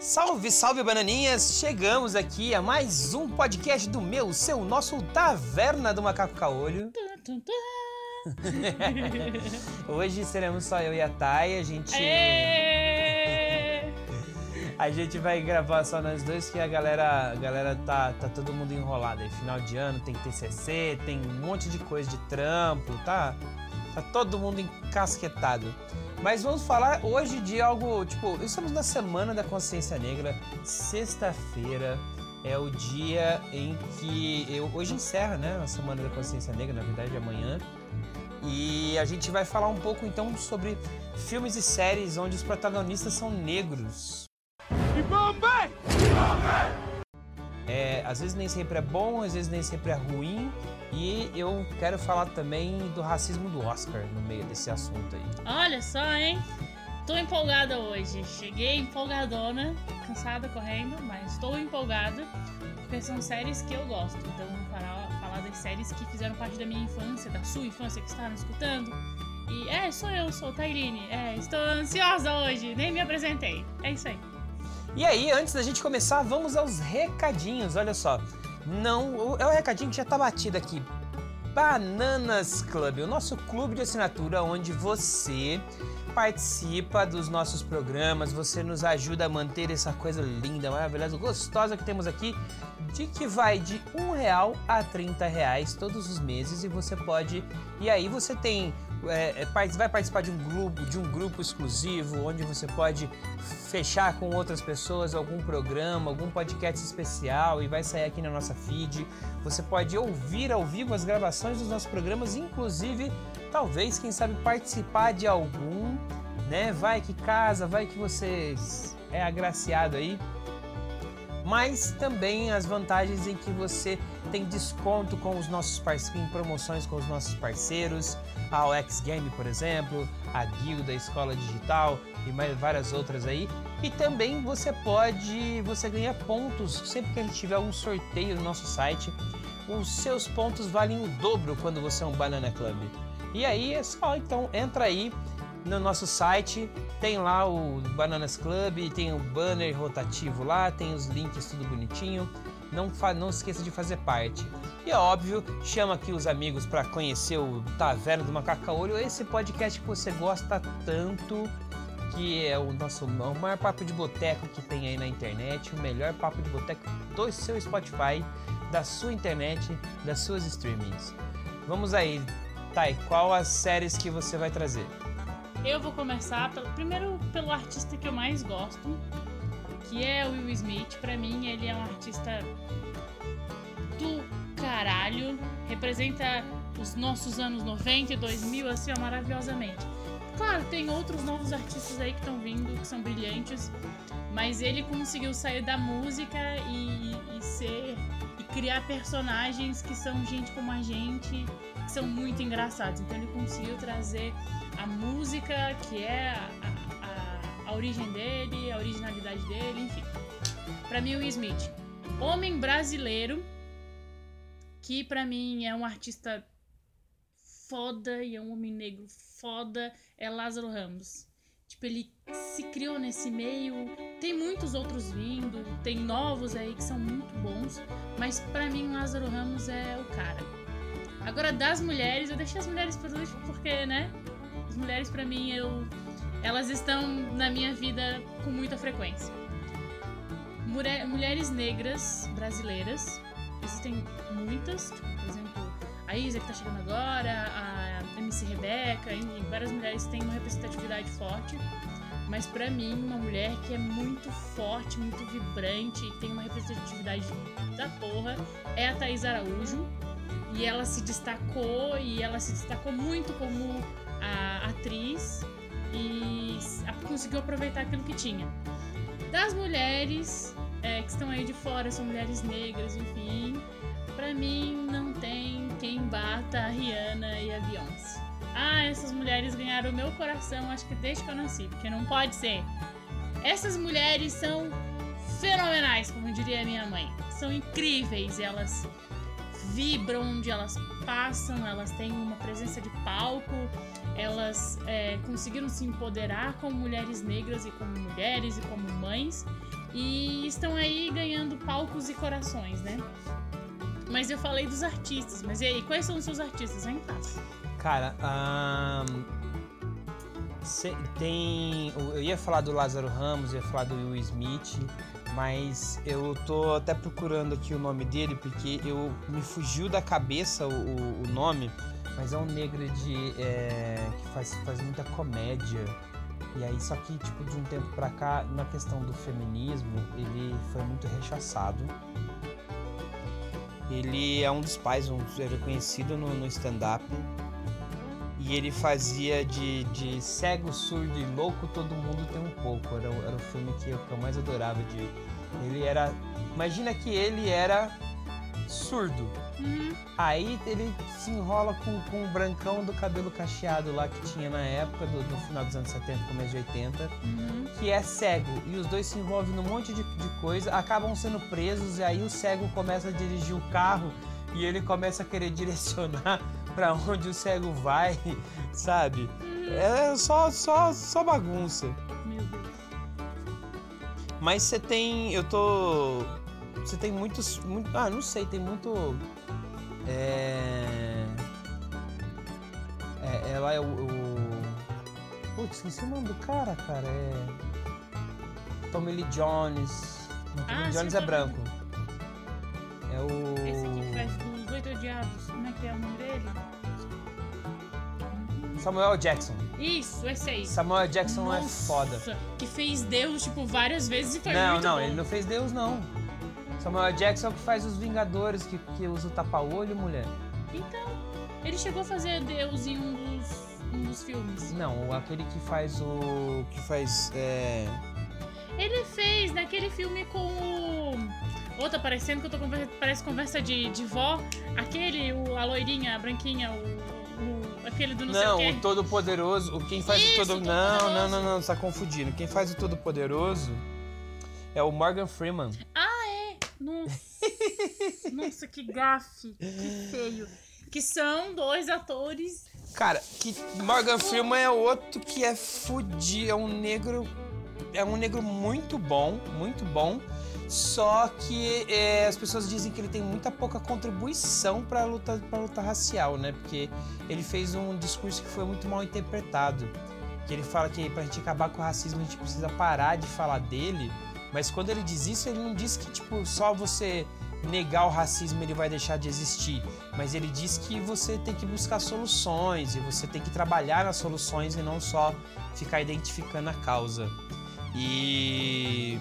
Salve, salve bananinhas! Chegamos aqui a mais um podcast do meu, seu, nosso Taverna do Macaco Caolho. Hoje seremos só eu e a Thay, a gente. A gente vai gravar só nós dois, que a galera, a galera tá, tá todo mundo enrolado aí. Final de ano tem TCC, tem um monte de coisa de trampo, tá? Tá todo mundo encasquetado. Mas vamos falar hoje de algo, tipo, estamos na Semana da Consciência Negra, sexta-feira é o dia em que eu, hoje encerra, né, a Semana da Consciência Negra, na verdade amanhã. E a gente vai falar um pouco então sobre filmes e séries onde os protagonistas são negros. É, às vezes nem sempre é bom, às vezes nem sempre é ruim. E eu quero falar também do racismo do Oscar no meio desse assunto aí. Olha só, hein? Tô empolgada hoje. Cheguei empolgadona, cansada correndo, mas estou empolgada porque são séries que eu gosto. Então vamos falar, falar das séries que fizeram parte da minha infância, da sua infância que está nos escutando. E é, sou eu, sou Tairine. É, estou ansiosa hoje, nem me apresentei. É isso aí. E aí, antes da gente começar, vamos aos recadinhos. Olha só, não, é o recadinho que já tá batido aqui. Bananas Club, o nosso clube de assinatura onde você participa dos nossos programas, você nos ajuda a manter essa coisa linda, maravilhosa, gostosa que temos aqui, de que vai de um real a 30 reais todos os meses e você pode e aí você tem é, é, vai participar de um grupo de um grupo exclusivo onde você pode fechar com outras pessoas algum programa, algum podcast especial e vai sair aqui na nossa feed. Você pode ouvir ao vivo as gravações dos nossos programas, inclusive, talvez, quem sabe, participar de algum, né? Vai que casa, vai que você é agraciado aí. Mas também as vantagens em que você tem desconto com os nossos parceiros, em promoções com os nossos parceiros, a OX Game, por exemplo, a Guilda, a Escola Digital e mais várias outras aí. E também você pode, você ganha pontos sempre que a gente tiver um sorteio no nosso site. Os seus pontos valem o dobro quando você é um Banana Club. E aí é só, então entra aí no nosso site, tem lá o Bananas Club, tem o banner rotativo lá, tem os links tudo bonitinho. Não, não esqueça de fazer parte. E é óbvio, chama aqui os amigos para conhecer o Taverna do Macaca Olho, esse podcast que você gosta tanto, que é o nosso o maior papo de boteco que tem aí na internet, o melhor papo de boteco do seu Spotify, da sua internet, das suas streamings. Vamos aí, Thay, qual as séries que você vai trazer? Eu vou começar pelo, primeiro pelo artista que eu mais gosto, que é o Will Smith. Pra mim, ele é um artista do caralho. Representa os nossos anos 90 e 2000 assim, ó, maravilhosamente. Claro, tem outros novos artistas aí que estão vindo, que são brilhantes, mas ele conseguiu sair da música e, e ser e criar personagens que são gente como a gente, que são muito engraçados. Então ele conseguiu trazer a música, que é a, a- a- origem dele, a originalidade dele, enfim. Pra mim, o Will Smith, homem brasileiro, que pra mim é um artista foda e é um homem negro foda, é Lázaro Ramos. Tipo, ele se criou nesse meio. Tem muitos outros vindo, tem novos aí que são muito bons, mas pra mim, Lázaro Ramos é o cara. Agora, das mulheres, eu deixei as mulheres por último porque, né? As mulheres, pra mim, eu, elas estão na minha vida com muita frequência. Mulheres negras brasileiras, existem muitas, tipo, por exemplo, a Isa que tá chegando agora, a MC Rebeca, enfim, várias mulheres têm uma representatividade forte. Mas pra mim, uma mulher que é muito forte, muito vibrante e tem uma representatividade da porra é a Thaís Araújo. E ela se destacou e ela se destacou muito como a atriz e conseguiu aproveitar aquilo que tinha. Das mulheres é, que estão aí de fora, são mulheres negras, enfim, pra mim não tem quem bata a Rihanna e a Beyoncé. Ah, essas mulheres ganharam o meu coração, acho que desde que eu nasci, porque não pode ser. Essas mulheres são fenomenais, como diria minha mãe. São incríveis, elas vibram onde elas passam, elas têm uma presença de palco elas é, conseguiram se empoderar como mulheres negras e como mulheres e como mães e estão aí ganhando palcos e corações, né? Mas eu falei dos artistas, mas e aí, quais são os seus artistas? Vem cá. Cara, cê- tem. Eu ia falar do Lázaro Ramos, ia falar do Will Smith, mas eu tô até procurando aqui o nome dele porque eu me fugiu da cabeça o- o nome, mas é um negro de é, que faz, faz muita comédia. E aí, só que, tipo, de um tempo pra cá, na questão do feminismo, ele foi muito rechaçado. Ele é um dos pais, um era conhecido no, no stand-up. E ele fazia de, de cego, surdo e louco, todo mundo tem um pouco. Era, era o filme que eu, que eu mais adorava de. Ele era. Imagina que ele era surdo. Uhum. Aí ele se enrola com, com o brancão do cabelo cacheado lá que tinha na época, do, do final dos anos 70, começo de 80 Uhum. que é cego e os dois se envolvem num monte de, de coisa, acabam sendo presos e aí o cego começa a dirigir o carro e ele começa a querer direcionar pra onde o cego vai, sabe? É só, só, só bagunça. Meu Deus. Mas você tem, eu tô, você tem muitos, muito, ah, não sei, tem muito, é, é ela é o, o putz, esqueci o nome do cara, cara, é Tommy Lee Jones, não, Tommy Ah, Jones é branco, é o, Esse aqui que faz dos Oito Odiados. Como é que é o nome dele? Samuel Jackson, Isso, esse aí. Samuel Jackson é Nossa, foda. Que fez Deus, tipo, várias vezes e foi Não, muito não, bom. ele não fez Deus não. Samuel Jackson é o que faz os Vingadores, que, que usa o tapa-olho, mulher. Então, ele chegou a fazer Deus em um dos, um dos filmes. Não, aquele que faz o. que faz. É. Ele fez naquele filme com o. Ô, tá parecendo que eu tô conver... Parece conversa de, de vó. Aquele, o, a loirinha, a branquinha, o. o- aquele do não, Não, sei o o quê. Todo-Poderoso. O quem faz Isso, o Todo. o Não, não, não, não, você tá confundindo. Quem faz o Todo-Poderoso é o Morgan Freeman. Nossa, nossa, que gafe, que feio. Que são dois atores. Cara, que Morgan Freeman é outro que é fudido. É um negro. É um negro muito bom, muito bom. Só que é, as pessoas dizem que ele tem muita pouca contribuição para a luta, luta racial, né? Porque ele fez um discurso que foi muito mal interpretado. Que ele fala que pra gente acabar com o racismo a gente precisa parar de falar dele. Mas quando ele diz isso, ele não diz que tipo só você negar o racismo ele vai deixar de existir. Mas ele diz que você tem que buscar soluções e você tem que trabalhar nas soluções e não só ficar identificando a causa. E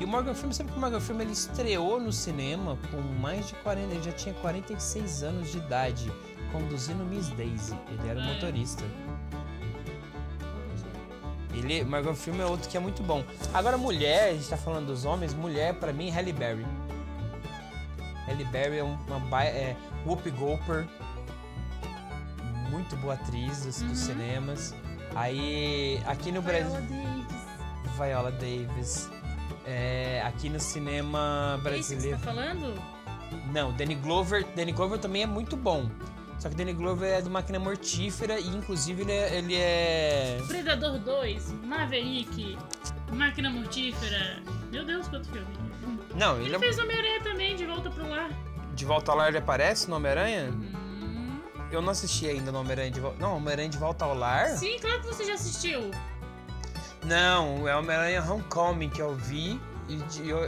e o Morgan Freeman, sabe que o Morgan Freeman ele estreou no cinema com mais de 40, ele já tinha 46 anos de idade, conduzindo Miss Daisy. Ele era é? motorista. Ele, Morgan Freeman é outro que é muito bom. Agora mulher, a gente tá falando dos homens, mulher pra mim Halle Berry. Halle Berry é uma é Whoopi Goldberg, muito boa atriz dos, dos Uhum. cinemas. Aí aqui no Brasil Viola Davis. Viola Davis. É, aqui no cinema Esse que você brasileiro. tá falando? Não, Danny Glover. Danny Glover também é muito bom. Só que Danny Glover é do Máquina Mortífera e inclusive ele é. Ele é... Predador 2, Maverick, Máquina Mortífera. Meu Deus, quanto filme. Não, ele Ele é. fez Homem-Aranha também, De Volta pro Lar. De volta ao lar ele aparece no Homem-Aranha? Hum. Eu não assisti ainda no Homem-Aranha de volta. Não, Homem-Aranha de volta ao lar? Sim, claro que você já assistiu. Não, é Homem-Aranha Homecoming que eu vi. E,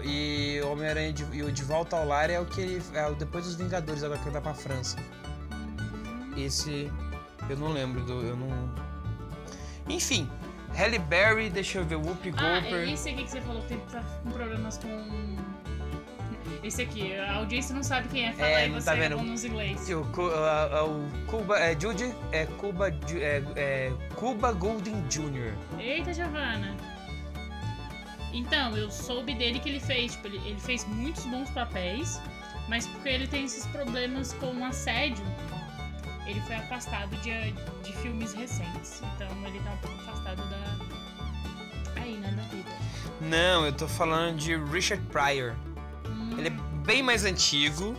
e o Homem-Aranha de, e o de volta ao lar é o que ele. É o depois dos Vingadores, agora que ele vai pra França. Esse. Eu não lembro do. Eu não. Enfim. Halle Berry, deixa eu ver, Whoopi Ah, é Goldberg. esse aqui que você falou que tem- tá com problemas com. Esse aqui, a audiência não sabe quem é, fala É, aí não você tá vendo? nos inglês. O, a- o Cuba. É Judy. É Cuba. É, é Cuba Golden Jr. Eita, Giovana. Então, eu soube dele que ele fez, tipo, ele, ele fez muitos bons papéis, mas porque ele tem esses problemas com assédio, ele foi afastado de, de filmes recentes. Então ele tá um pouco afastado da. Aí, né, da vida. Não, eu tô falando de Richard Pryor. Hum. Ele é bem mais antigo.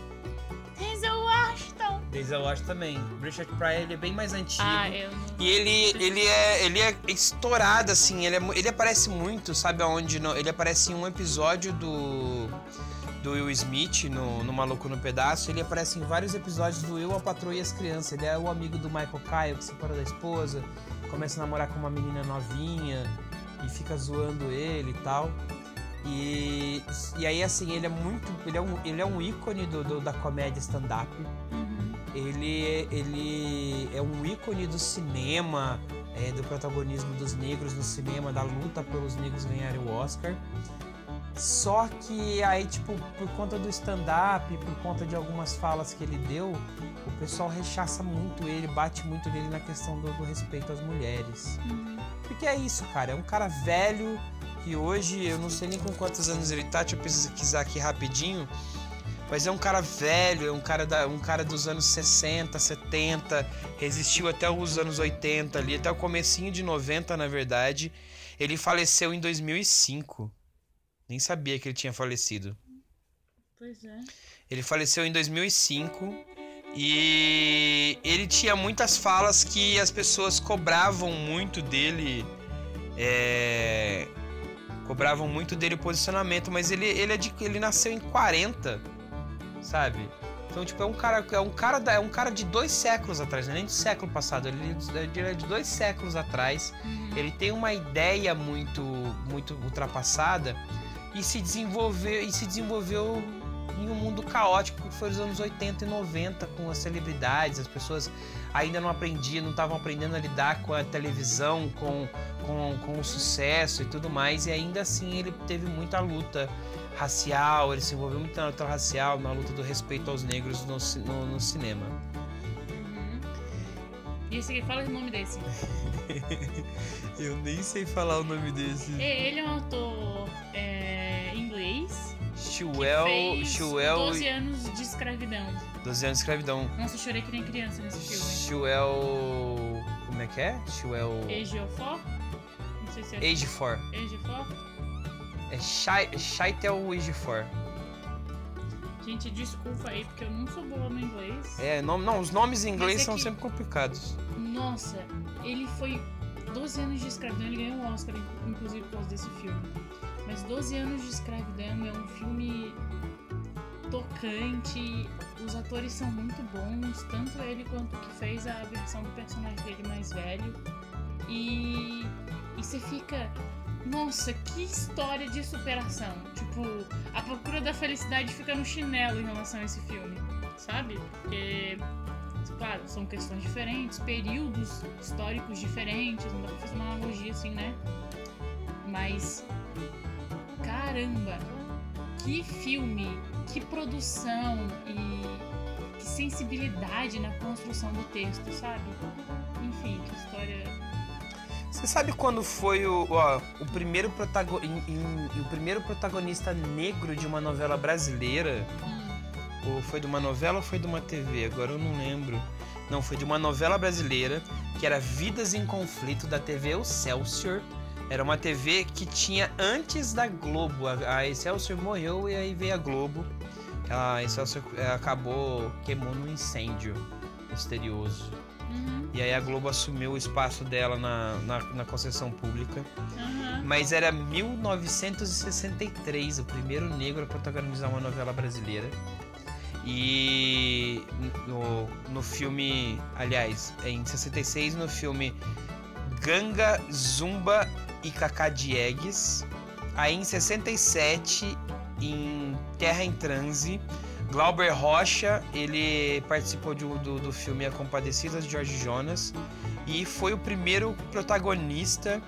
Denzel Washington! Denzel Washington também. Richard Pryor ele é bem mais antigo. Ah, eu não... E ele, ele, é, ele é estourado, assim, ele, é, ele aparece muito, sabe aonde? No, ele aparece em um episódio do, do Will Smith, no, no Maluco no Pedaço. Ele aparece em vários episódios do Eu, a Patroa e as Crianças. Ele é o amigo do Michael Kyle, que se separou da esposa, começa a namorar com uma menina novinha e fica zoando ele e tal. E, e aí, assim, ele é muito. Ele é um, ele é um ícone do, do da comédia stand-up. Uhum. Ele, ele é um ícone do cinema, é, do protagonismo dos negros no cinema, da luta pelos negros ganharem o Oscar. Só que aí, tipo, por conta do stand-up, por conta de algumas falas que ele deu, o pessoal rechaça muito ele, bate muito nele na questão do, do respeito às mulheres. Uhum. Porque é isso, cara. É um cara velho que hoje, eu não sei nem com quantos anos ele tá, deixa eu pesquisar aqui rapidinho. Mas é um cara velho, é um cara, da, um cara dos anos 60, 70, resistiu até os anos 80 ali, até o comecinho de 90, na verdade. Ele faleceu em 2005. Nem sabia que ele tinha falecido. Pois é. Ele faleceu em 2005 e ele tinha muitas falas que as pessoas cobravam muito dele. É, cobravam muito dele o posicionamento, mas ele, ele, é de, ele nasceu em 40, sabe? Então, tipo, é um cara, é um cara, da, é um cara de dois séculos atrás, não é nem do século passado, ele é de dois séculos atrás. Uhum. Ele tem uma ideia muito, muito ultrapassada e se desenvolveu e se desenvolveu em um mundo caótico que foi os anos 80 e 90 com as celebridades, as pessoas ainda não aprendiam, não estavam aprendendo a lidar com a televisão, com, com, com o sucesso e tudo mais, e ainda assim ele teve muita luta racial, ele se envolveu muito na luta racial, na luta do respeito aos negros no, no, no cinema. Uhum. E esse aqui, fala o nome desse. Eu nem sei falar o nome desse. E- Ele é um é, que Shuel, Shuel, 12 anos de escravidão. 12 anos de escravidão. Nossa, eu chorei que nem criança nesse filme. Shuel, como é que é? Shuel, Ejiofor? Não sei se é Ejiofor. Ejiofor. É Shai- Shaitel Ejiofor. Gente, desculpa aí, porque eu não sou boa no inglês. É, nome, não, os nomes em inglês é são que- sempre complicados. Nossa, ele foi 12 anos de escravidão, ele ganhou um Oscar, inclusive, por causa desse filme. Mas 12 anos de escravidão é um filme tocante, os atores são muito bons, tanto ele quanto o que fez a versão do personagem dele mais velho. E, e você fica. Nossa, que história de superação! Tipo, a procura da felicidade fica no chinelo em relação a esse filme, sabe? Porque claro, são questões diferentes, períodos históricos diferentes, não dá pra fazer uma analogia assim, né? Mas, caramba, que filme, que produção e que sensibilidade na construção do texto, sabe? Enfim, que história. Você sabe quando foi o, ó, o, primeiro o primeiro protagonista negro de uma novela brasileira? Hum, Ou foi de uma novela ou foi de uma TV? Agora eu não lembro. Não, foi de uma novela brasileira que era Vidas em Conflito da TV Excelsior. Era uma TV que tinha antes da Globo. A, a Excelsior morreu e aí veio a Globo. A Excelsior eh, acabou queimou num incêndio misterioso. uhum, E aí a Globo assumiu o espaço dela na, na, na concessão pública. aham. Mas era 1963, o primeiro negro a protagonizar uma novela brasileira. E no, no filme, aliás, em 66, no filme Ganga, Zumba e Cacá Diegues. Aí em 67, em Terra em Transe, Glauber Rocha, ele participou de um- do, do filme A Compadecidas de Jorge Jonas e foi o primeiro protagonista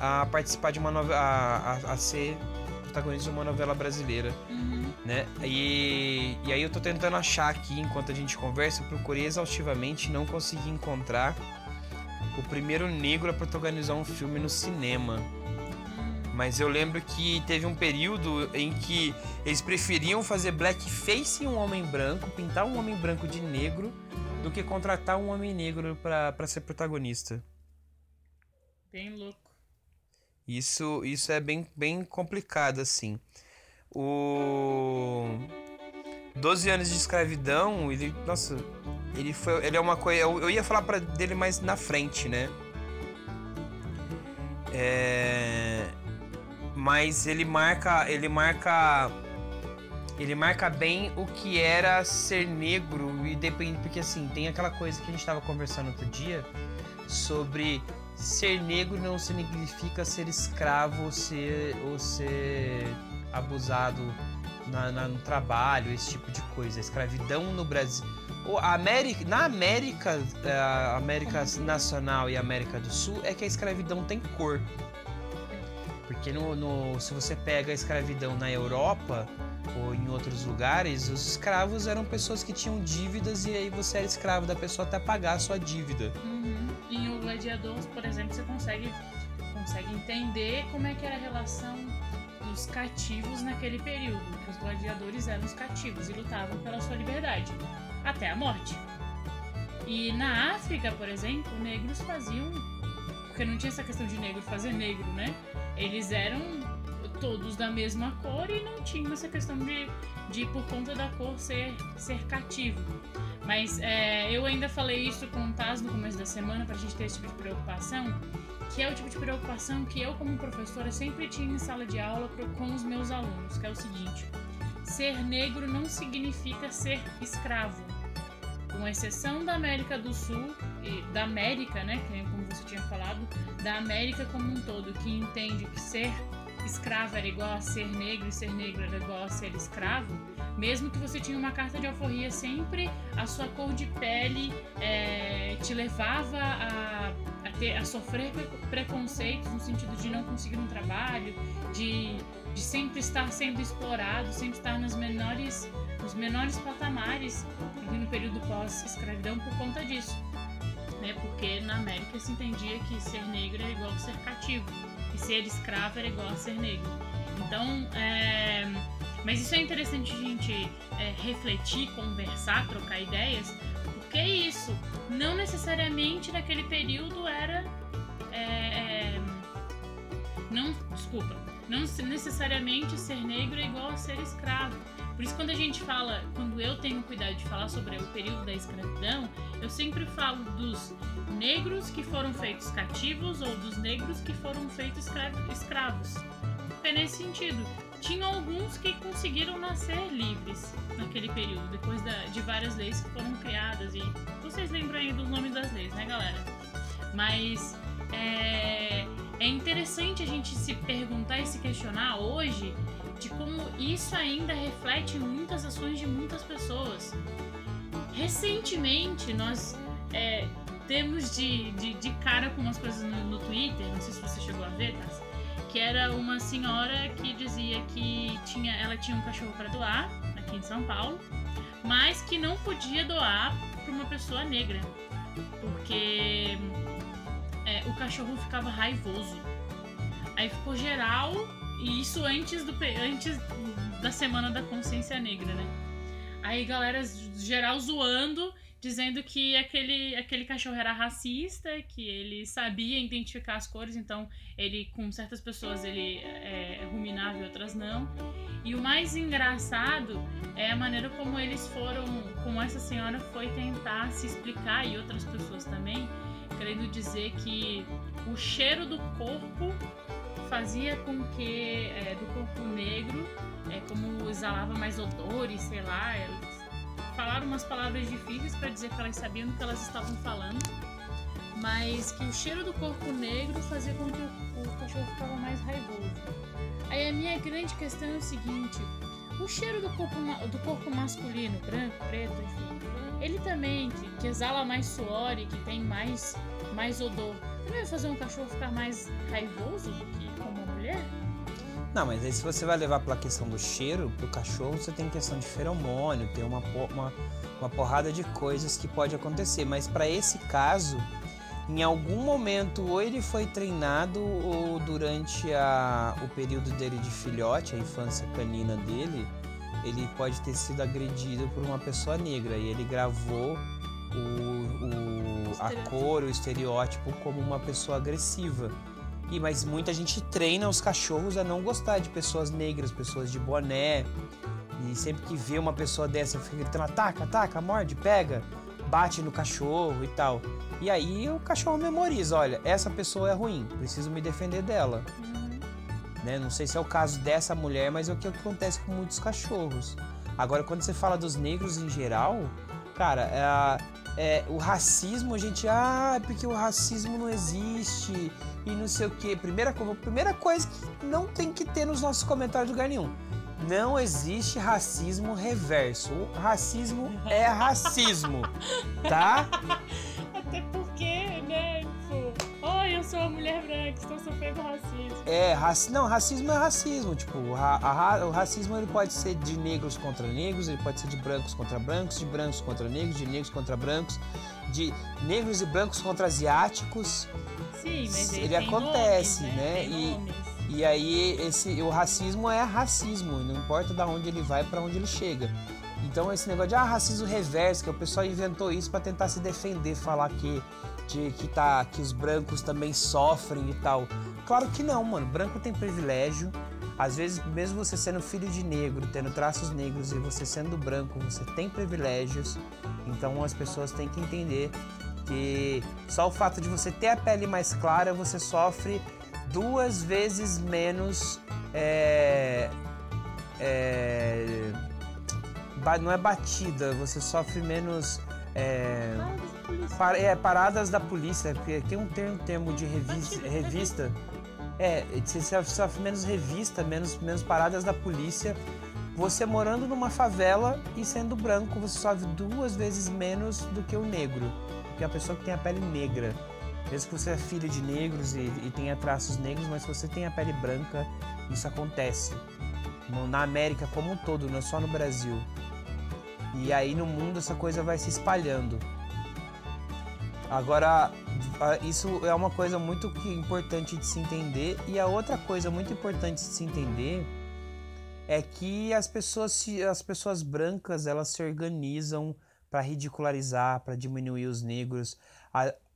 a participar de uma novela, a, a, a ser protagonista de uma novela brasileira, Uhum. né? E, e aí eu tô tentando achar aqui, enquanto a gente conversa, eu procurei exaustivamente não consegui encontrar o primeiro negro a protagonizar um filme no cinema. Mas eu lembro que teve um período em que eles preferiam fazer blackface em um homem branco, pintar um homem branco de negro, do que contratar um homem negro pra pra ser protagonista. Bem louco. Isso, isso é bem, bem complicado, assim. O 12 anos de escravidão, ele, nossa, ele foi. Ele é uma coisa. Eu, eu ia falar para dele mais na frente, né? É, mas ele marca. Ele marca. Ele marca bem o que era ser negro e depende. Porque assim, tem aquela coisa que a gente estava conversando outro dia sobre ser negro não significa ser escravo ser, ou ser abusado na, na, no trabalho, esse tipo de coisa. A escravidão no Brasil. América, na América, é, a América Nacional e América do Sul, é que a escravidão tem cor. Porque no, no, se você pega a escravidão na Europa ou em outros lugares, os escravos eram pessoas que tinham dívidas e aí você era escravo da pessoa até pagar a sua dívida. Uhum. Em O Gladiador, por exemplo, você consegue, consegue entender como é que era a relação dos cativos naquele período, que os gladiadores eram os cativos e lutavam pela sua liberdade até a morte. E na África, por exemplo, negros faziam. Porque não tinha essa questão de negro fazer negro, né? Eles eram todos da mesma cor e não tinha essa questão de, de por conta da cor ser, ser cativo. Mas é, eu ainda falei isso com o Taz no começo da semana pra gente ter esse tipo de preocupação, que é o tipo de preocupação que eu, como professora, sempre tinha em sala de aula com os meus alunos, que é o seguinte: ser negro não significa ser escravo com exceção da América do Sul e da América, né, que como você tinha falado, da América como um todo, que entende que ser escravo era igual a ser negro e ser negro era igual a ser escravo, mesmo que você tinha uma carta de alforria, sempre a sua cor de pele é, te levava a, a, ter, a sofrer preconceitos no sentido de não conseguir um trabalho, de, de sempre estar sendo explorado, sempre estar menores os menores patamares no período pós-escravidão por conta disso. Né? Porque na América se entendia que ser negro era igual a ser cativo ser escravo era igual a ser negro. Então, é... mas isso é interessante a gente é, refletir, conversar, trocar ideias, porque isso não necessariamente naquele período era. É... é não, desculpa, não necessariamente ser negro é igual a ser escravo por isso, quando a gente fala, quando eu tenho cuidado de falar sobre o período da escravidão, eu sempre falo dos negros que foram feitos cativos ou dos negros que foram feitos escravos. É nesse sentido. Tinha alguns que conseguiram nascer livres naquele período, depois da, de várias leis que foram criadas. E vocês lembram aí dos nomes das leis, né, galera? Mas é, é interessante a gente se perguntar e se questionar hoje de como isso ainda reflete muitas ações de muitas pessoas. Recentemente, nós é, temos de, de, de, cara com umas coisas no, no, Twitter, não sei se você chegou a ver, tá? que era uma senhora que dizia que tinha, ela tinha um cachorro para doar, aqui em São Paulo, mas que não podia doar para uma pessoa negra, porque é, o cachorro ficava raivoso. Aí ficou geral e isso antes, do, antes da Semana da Consciência Negra, né? Aí galera geral zoando, dizendo que aquele, aquele cachorro era racista, que ele sabia identificar as cores, então ele, com certas pessoas, ele é, ruminava e outras não. E o mais engraçado é a maneira como eles foram, como essa senhora foi tentar se explicar, e outras pessoas também, querendo dizer que o cheiro do corpo fazia com que é, do corpo negro, é, como exalava mais odores, sei lá, eles falaram umas palavras difíceis para dizer que elas sabiam do que elas estavam falando, mas que o cheiro do corpo negro fazia com que o, o cachorro ficava mais raivoso. Aí a minha grande questão é o seguinte: o cheiro do corpo, do corpo masculino, branco, preto, enfim, ele também, que, que exala mais suor e que tem mais, mais odor, também vai fazer um cachorro ficar mais raivoso? Não, mas aí se você vai levar pela questão do cheiro, pro cachorro você tem questão de feromônio, tem uma, uma, uma porrada de coisas que pode acontecer. Mas para esse caso, em algum momento, ou ele foi treinado, ou durante a, o período dele de filhote, a infância canina dele, ele pode ter sido agredido por uma pessoa negra. E ele gravou o, o, a cor, o estereótipo como uma pessoa agressiva. E mas muita gente treina os cachorros a não gostar de pessoas negras, pessoas de boné. E sempre que vê uma pessoa dessa, fica gritando: ataca, ataca, morde, pega. bate no cachorro e tal. E aí o cachorro memoriza, olha, essa pessoa é ruim, preciso me defender dela. Uhum. Né? Não sei se é o caso dessa mulher, mas é o que acontece com muitos cachorros. Agora, quando você fala dos negros em geral, cara, é, é, o racismo, a gente, ah, é porque o racismo não existe e não sei o quê. Primeira, primeira coisa que não tem que ter nos nossos comentários de lugar nenhum. Não existe racismo reverso. O racismo é racismo, tá? Estou sofrendo racismo. É, raci não, racismo é racismo. Tipo, o, ra a, o racismo ele pode ser de negros contra negros, ele pode ser de brancos contra brancos, de brancos contra negros, de negros contra brancos, de negros e brancos contra asiáticos. Sim, mas ele acontece, nomes, né? Tem E, e aí esse o racismo é racismo, não importa de onde ele vai para onde ele chega. Então esse negócio de ah, racismo reverso, que o pessoal inventou isso para tentar se defender, falar que de que tá que os brancos também sofrem e tal. Claro que não, mano. Branco tem privilégio. Às vezes, mesmo você sendo filho de negro, tendo traços negros e você sendo branco, você tem privilégios. Então as pessoas têm que entender que só o fato de você ter a pele mais clara, você sofre duas vezes menos. É, é, não é batida, você sofre menos. É, polícia- par- é, paradas da polícia, porque tem um termo, termo de revis- Batida, revista. É, você menos revista, menos, menos paradas da polícia. Você morando numa favela e sendo branco, você sofre duas vezes menos do que o negro. Que a pessoa que tem a pele negra. Mesmo que você é filho de negros e, e tenha traços negros, mas se você tem a pele branca, isso acontece. Na América como um todo, não é só no Brasil. E aí no mundo essa coisa vai se espalhando. Agora, isso é uma coisa muito que- importante de se entender. E a outra coisa muito importante de se entender é que as pessoas, as pessoas brancas elas se organizam para ridicularizar, para diminuir os negros.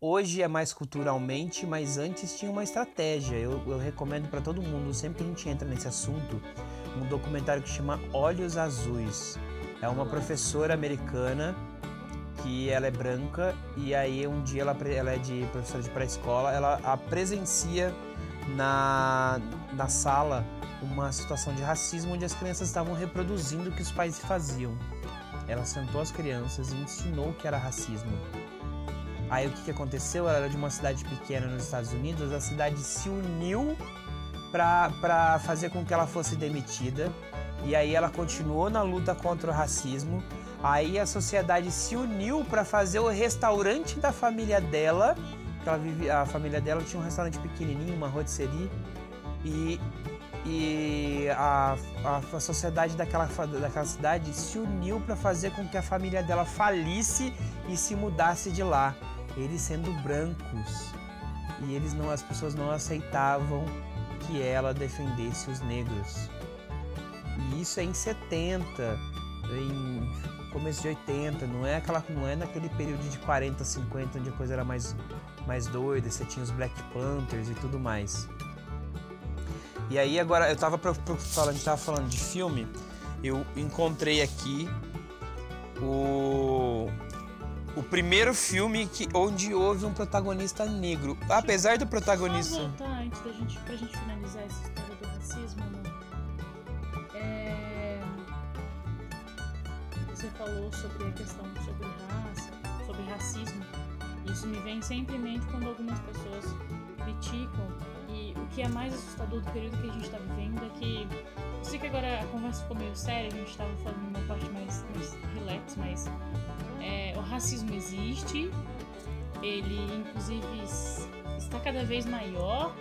Hoje é mais culturalmente, mas antes tinha uma estratégia. Eu, eu recomendo para todo mundo, sempre que a gente entra nesse assunto, um documentário que chama Olhos Azuis. É uma professora americana que ela é branca e aí um dia ela, ela é de professora de pré-escola, ela a presencia na, na sala uma situação de racismo onde as crianças estavam reproduzindo o que os pais faziam. Ela sentou as crianças e ensinou que era racismo. Aí o que, que aconteceu? Ela era de uma cidade pequena nos Estados Unidos, a cidade se uniu para fazer com que ela fosse demitida. E aí ela continuou na luta contra o racismo. Aí a sociedade se uniu para fazer o restaurante da família dela. Que ela vive, a família dela tinha um restaurante pequenininho, uma rotisserie. E, e a, a, a sociedade daquela, daquela cidade se uniu para fazer com que a família dela falisse e se mudasse de lá. Eles sendo brancos. E eles não, as pessoas não aceitavam que ela defendesse os negros. E isso é em 70, em começo de 80, não é aquela não é naquele período de 40, 50 onde a coisa era mais mais doida, você tinha os Black Panthers e tudo mais. E aí agora eu tava pro- pro- falando, tava falando de filme, eu encontrei aqui o o primeiro filme que onde houve um protagonista negro. Apesar do protagonista Só voltar antes da gente, pra gente finalizar essa história do racismo, amor. Você falou sobre a questão sobre raça, sobre racismo. Isso me vem sempre em mente quando algumas pessoas criticam. E o que é mais assustador do período que a gente está vivendo é que. Eu sei que agora a conversa ficou meio séria, a gente estava falando uma parte mais, mais relax, mas é, o racismo existe, ele inclusive está cada vez maior,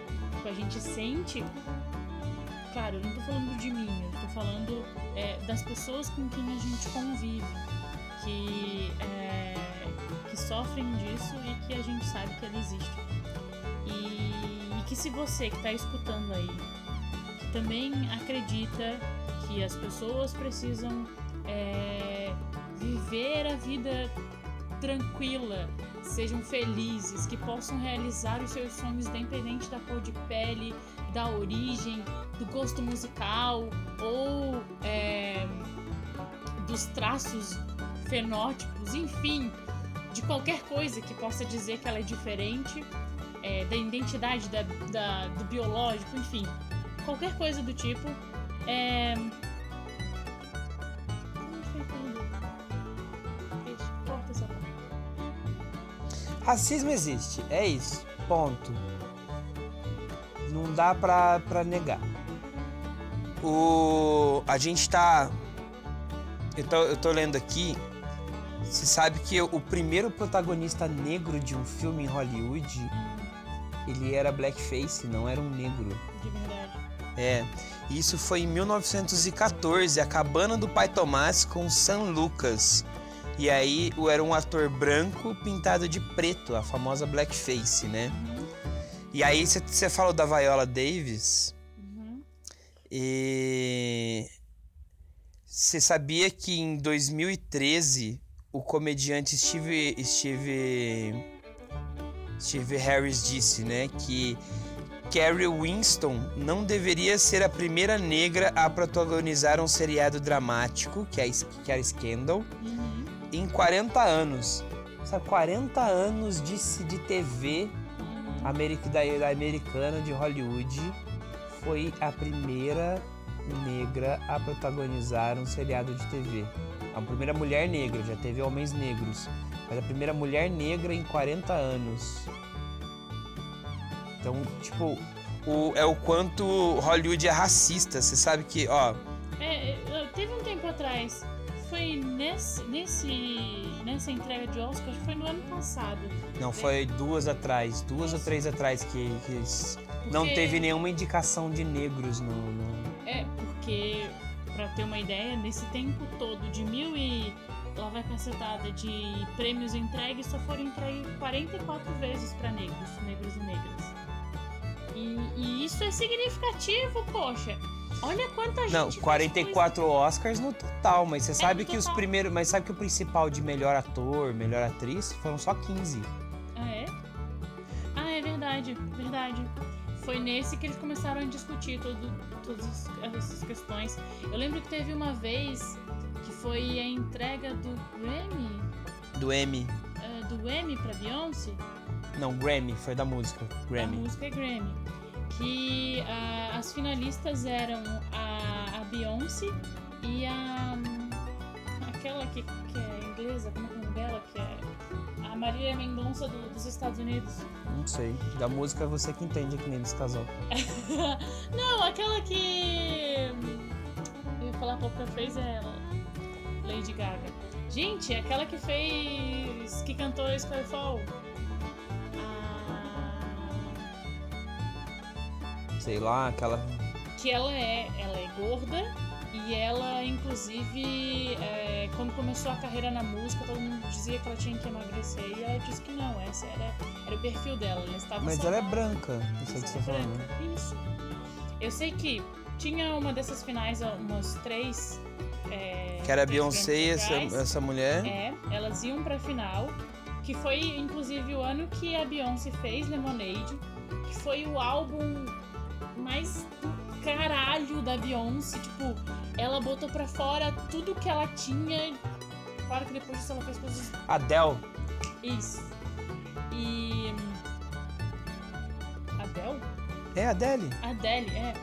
a gente sente. Claro, eu não tô falando de mim, eu tô falando é, das pessoas com quem a gente convive, que, é, que sofrem disso e que a gente sabe que ela existe. E, e que se você que está escutando aí, que também acredita que as pessoas precisam é, viver a vida tranquila, sejam felizes, que possam realizar os seus sonhos independente da cor de pele, da origem, do gosto musical ou é, dos traços fenótipos, enfim. de qualquer coisa que possa dizer que ela é diferente, é, da identidade da, da, do biológico, enfim, qualquer coisa do tipo. É... Racismo existe, é isso. Ponto. Não dá pra, pra negar. O. A gente tá. Eu tô, eu tô lendo aqui. Você sabe que o primeiro protagonista negro de um filme em Hollywood, ele era blackface, não era um negro. De verdade. É. Isso foi em 1914, a cabana do pai Tomás com San Lucas. E aí era um ator branco pintado de preto, a famosa blackface, né? Uhum. E aí você falou da Viola Davis. E você sabia que em 2013 o comediante Steve Steve Steve Harris disse, né, que Carrie Winston não deveria ser a primeira negra a protagonizar um seriado dramático, que é, que era Scandal, Uhum. em 40 anos. Sabe, 40 anos de, de TV americana de Hollywood foi a primeira negra a protagonizar um seriado de TV. A primeira mulher negra, já teve homens negros, mas a primeira mulher negra em 40 anos. Então, tipo, o, é o quanto Hollywood é racista. Você sabe que, ó, É, é, teve um tempo atrás, foi nesse, nesse, nessa entrega de Oscar, acho que foi no ano passado. não foi duas atrás, duas ou três atrás que, que s- não Porque- teve nenhuma indicação de negros no- no, É, porque, pra ter uma ideia, nesse tempo todo, de mil e lá vai cacetada de prêmios entregues, só foram entregues 44 vezes pra negros, negros e negras. E, e isso é significativo, poxa. Olha quanta gente. Não, fez 44 Oscars no total, mas você sabe no que os total. primeiros. Mas sabe que o principal de melhor ator, melhor atriz foram só 15. coisa- Ah, é? Ah, é verdade, verdade. Foi nesse que eles começaram a discutir todo, todas es- essas questões. Eu lembro que teve uma vez que foi a entrega do Grammy. Do Emmy. eh, do Emmy pra Beyoncé, Não, Grammy, foi da música. a Grammy. música é Grammy, que ah, as finalistas eram a, a Beyoncé e a hum, aquela que, que é inglesa, como é é o nome dela, que é a Marília Mendonça do- dos Estados Unidos. Não sei. Da música você que entende aqui nesse casal. Não, aquela que eu ia falar a própria fez é ela, Lady Gaga. Gente, aquela que fez que cantou Skyfall. Ah, Sei lá, aquela. que ela é, ela é gorda e ela, inclusive, é, quando começou a carreira na música, todo mundo dizia que ela tinha que emagrecer e ela disse que não, essa era, era o perfil dela. Ela estava Mas ela é branca. Não sei o que você tá é falando. branca, Isso. Eu sei que tinha uma dessas finais, umas três. É, Que era Beyoncé e essa, essa mulher. É, elas iam pra final, que foi inclusive o ano que a Beyoncé fez Lemonade, que foi o álbum mais caralho da Beyoncé, tipo, ela botou pra fora tudo que ela tinha. Claro que depois disso ela fez coisas Adele. isso. E Adele? É Adele. Adele, é.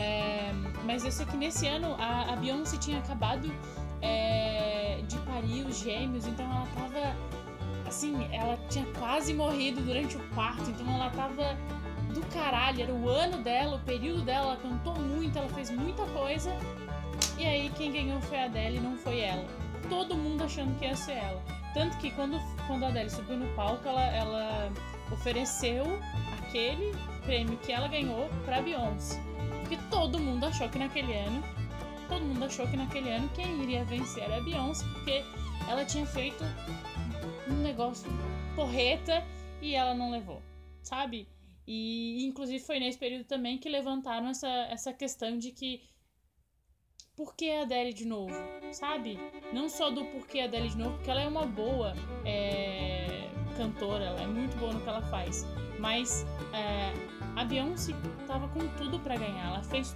É, mas eu sei que nesse ano a, a Beyoncé tinha acabado é, de parir os gêmeos, então ela tava. Assim, ela tinha quase morrido durante o parto, então ela tava do caralho, era o ano dela, o período dela, ela cantou muito, ela fez muita coisa. E aí quem ganhou foi a Adele, não foi ela. Todo mundo achando que ia ser ela. Tanto que quando, quando a Adele subiu no palco, ela, ela ofereceu aquele prêmio que ela ganhou pra Beyoncé. Porque todo mundo achou que naquele ano, todo mundo achou que naquele ano quem iria vencer era a Beyoncé, porque ela tinha feito um negócio porreta e ela não levou, sabe? E inclusive foi nesse período também que levantaram essa, essa questão de que por que a Adele de novo, sabe? Não só do porquê a Adele de novo, porque ela é uma boa é, cantora, ela é muito boa no que ela faz. Mas é, a Beyoncé tava com tudo pra ganhar, ela fez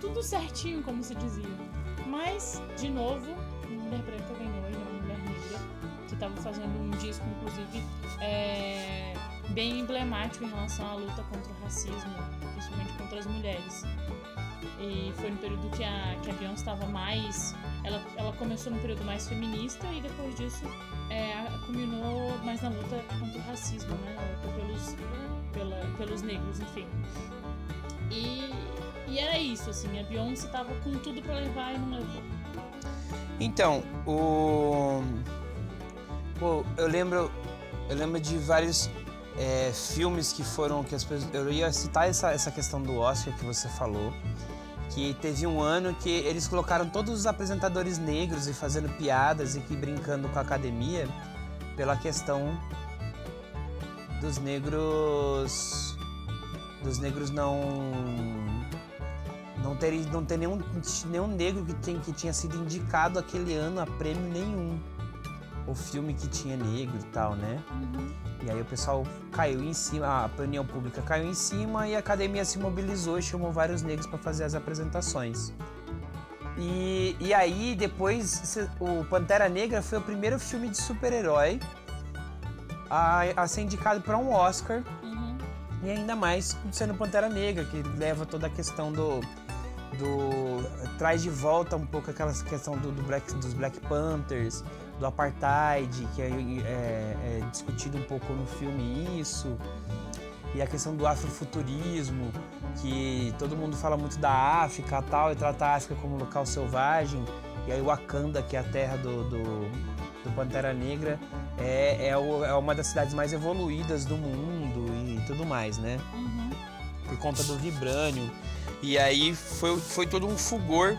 tudo certinho, como se dizia. Mas, de novo, uma mulher branca ganhou e não uma mulher negra, que estava fazendo um disco, inclusive, é, bem emblemático em relação à luta contra o racismo, principalmente contra as mulheres. E foi no período que a, que a Beyoncé estava mais. Ela, ela começou no período mais feminista e depois disso é, culminou mais na luta contra o racismo, né? Pelos, pela, pelos negros, enfim. E, e era isso, assim, a Beyoncé tava com tudo para levar e não levou. Então, o. Pô, eu lembro. Eu lembro de vários é, filmes que foram. que as pessoas, Eu ia citar essa, essa questão do Oscar que você falou. Que teve um ano que eles colocaram todos os apresentadores negros e fazendo piadas e que brincando com a academia pela questão dos negros. dos negros não não ter, não ter nenhum, nenhum negro que, tem, que tinha sido indicado aquele ano a prêmio nenhum. O filme que tinha negro e tal, né? Uhum. E aí o pessoal caiu em cima, a opinião pública caiu em cima e a academia se mobilizou e chamou vários negros para fazer as apresentações. E, e aí depois o Pantera Negra foi o primeiro filme de super-herói a, a ser indicado para um Oscar. Uhum. E ainda mais sendo Pantera Negra, que leva toda a questão do, do traz de volta um pouco aquela questão do, do Black, dos Black Panthers, do apartheid, que é, é, é, discutido um pouco no filme isso, e a questão do afrofuturismo, que todo mundo fala muito da África tal, e trata a África como local selvagem, e aí o Wakanda, que é a terra do, do, do Pantera Negra, é, é, o, é, uma das cidades mais evoluídas do mundo e tudo mais, né? Uhum. Por conta do vibrânio. E aí foi, foi todo um fulgor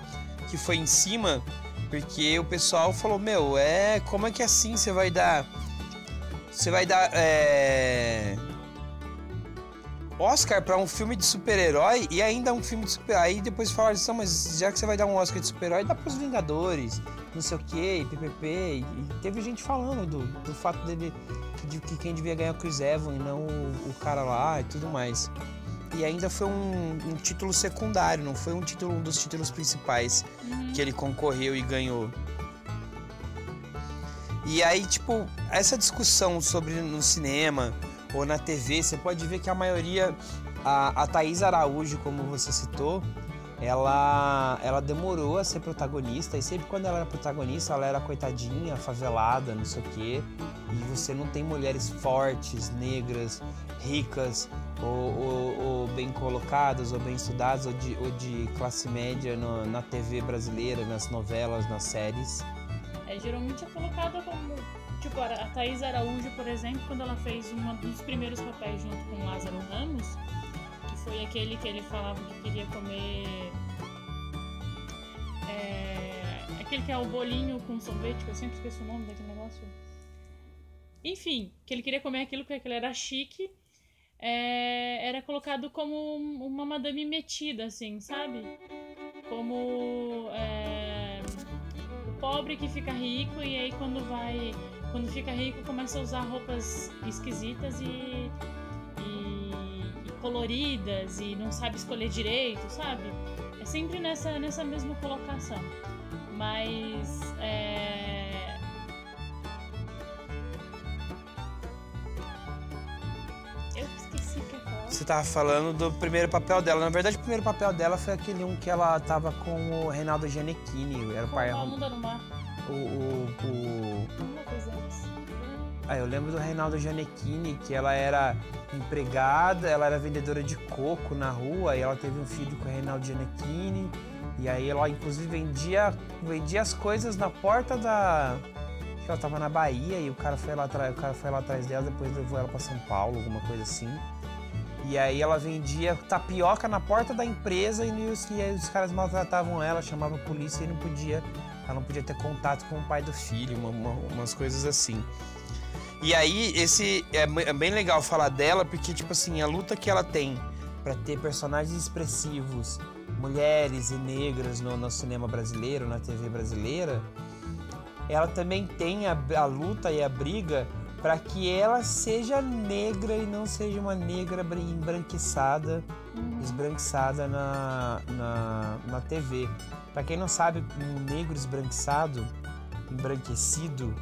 que foi em cima, porque o pessoal falou, meu, é. Como é que assim você vai dar. Você vai dar. É, Oscar para um filme de super-herói e ainda um filme de super Aí depois falaram assim, mas já que você vai dar um Oscar de super-herói, dá pros Vingadores, não sei o que, PPP. E teve gente falando do, do fato dele, de que quem devia ganhar é o Chris Evans e não o, o cara lá e tudo mais e ainda foi um, um, título secundário, não foi um título um dos títulos principais uhum. que ele concorreu e ganhou. E aí, tipo, essa discussão sobre no cinema ou na TV, você pode ver que a maioria, a, a Thaís Araújo, como você citou, ela, ela demorou a ser protagonista e sempre quando ela era protagonista, ela era coitadinha, favelada, não sei o quê. E você não tem mulheres fortes, negras, ricas, ou, ou, ou, bem colocadas, ou bem estudadas, ou de, ou de classe média no, na TV brasileira, nas novelas, nas séries. É, geralmente é colocada como. Tipo, a Thaís Araújo, por exemplo, quando ela fez um dos primeiros papéis junto com Lázaro Ramos, foi aquele que ele falava que queria comer. É, aquele que é o bolinho com sorvete, que eu sempre esqueço o nome daquele negócio. Enfim, que ele queria comer aquilo porque ele era chique é, era colocado como uma madame metida, assim, sabe? Como é, o pobre que fica rico e aí quando vai. Quando fica rico começa a usar roupas esquisitas e coloridas e não sabe escolher direito, sabe? É sempre nessa, nessa mesma colocação. Mas é, Você tava falando do primeiro papel dela. Na verdade, o primeiro papel dela foi aquele um que ela tava com o Reinaldo Gianecchini. Era o pai. Onda no mar. O. o, o... Ah, eu lembro do Reinaldo Gianecchini, que ela era empregada, ela era vendedora de coco na rua e ela teve um filho com o Reinaldo Gianecchini. E aí ela inclusive vendia, vendia as coisas na porta da. Acho que ela tava na Bahia e o cara foi lá atrás, o cara foi lá atrás dela, depois levou ela para São Paulo, alguma coisa assim. E aí ela vendia tapioca na porta da empresa e os, e os caras maltratavam ela, chamavam a polícia e não podia, ela não podia ter contato com o pai do filho, uma, uma, umas coisas assim. E aí esse é, é bem legal falar dela porque tipo assim, a luta que ela tem para ter personagens expressivos, mulheres e negras no, no, cinema brasileiro, na TV brasileira, ela também tem a, a luta e a briga para que ela seja negra e não seja uma negra embranquiçada, uhum. esbranquiçada na, na, na TV. Para quem não sabe, um negro esbranquiçado, embranquecido,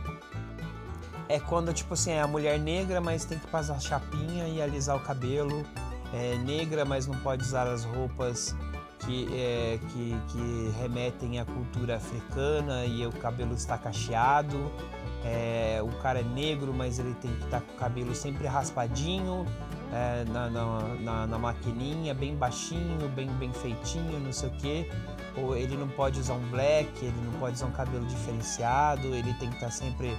é quando, tipo assim, é a mulher negra, mas tem que passar chapinha e alisar o cabelo. É negra, mas não pode usar as roupas que, é, que, que remetem à cultura africana e o cabelo está cacheado. É, o cara é negro, mas ele tem que estar tá com o cabelo sempre raspadinho, é, na, na, na, na, maquininha, bem baixinho, bem, bem feitinho, não sei o que. Ou ele não pode usar um black, ele não pode usar um cabelo diferenciado, ele tem que estar tá sempre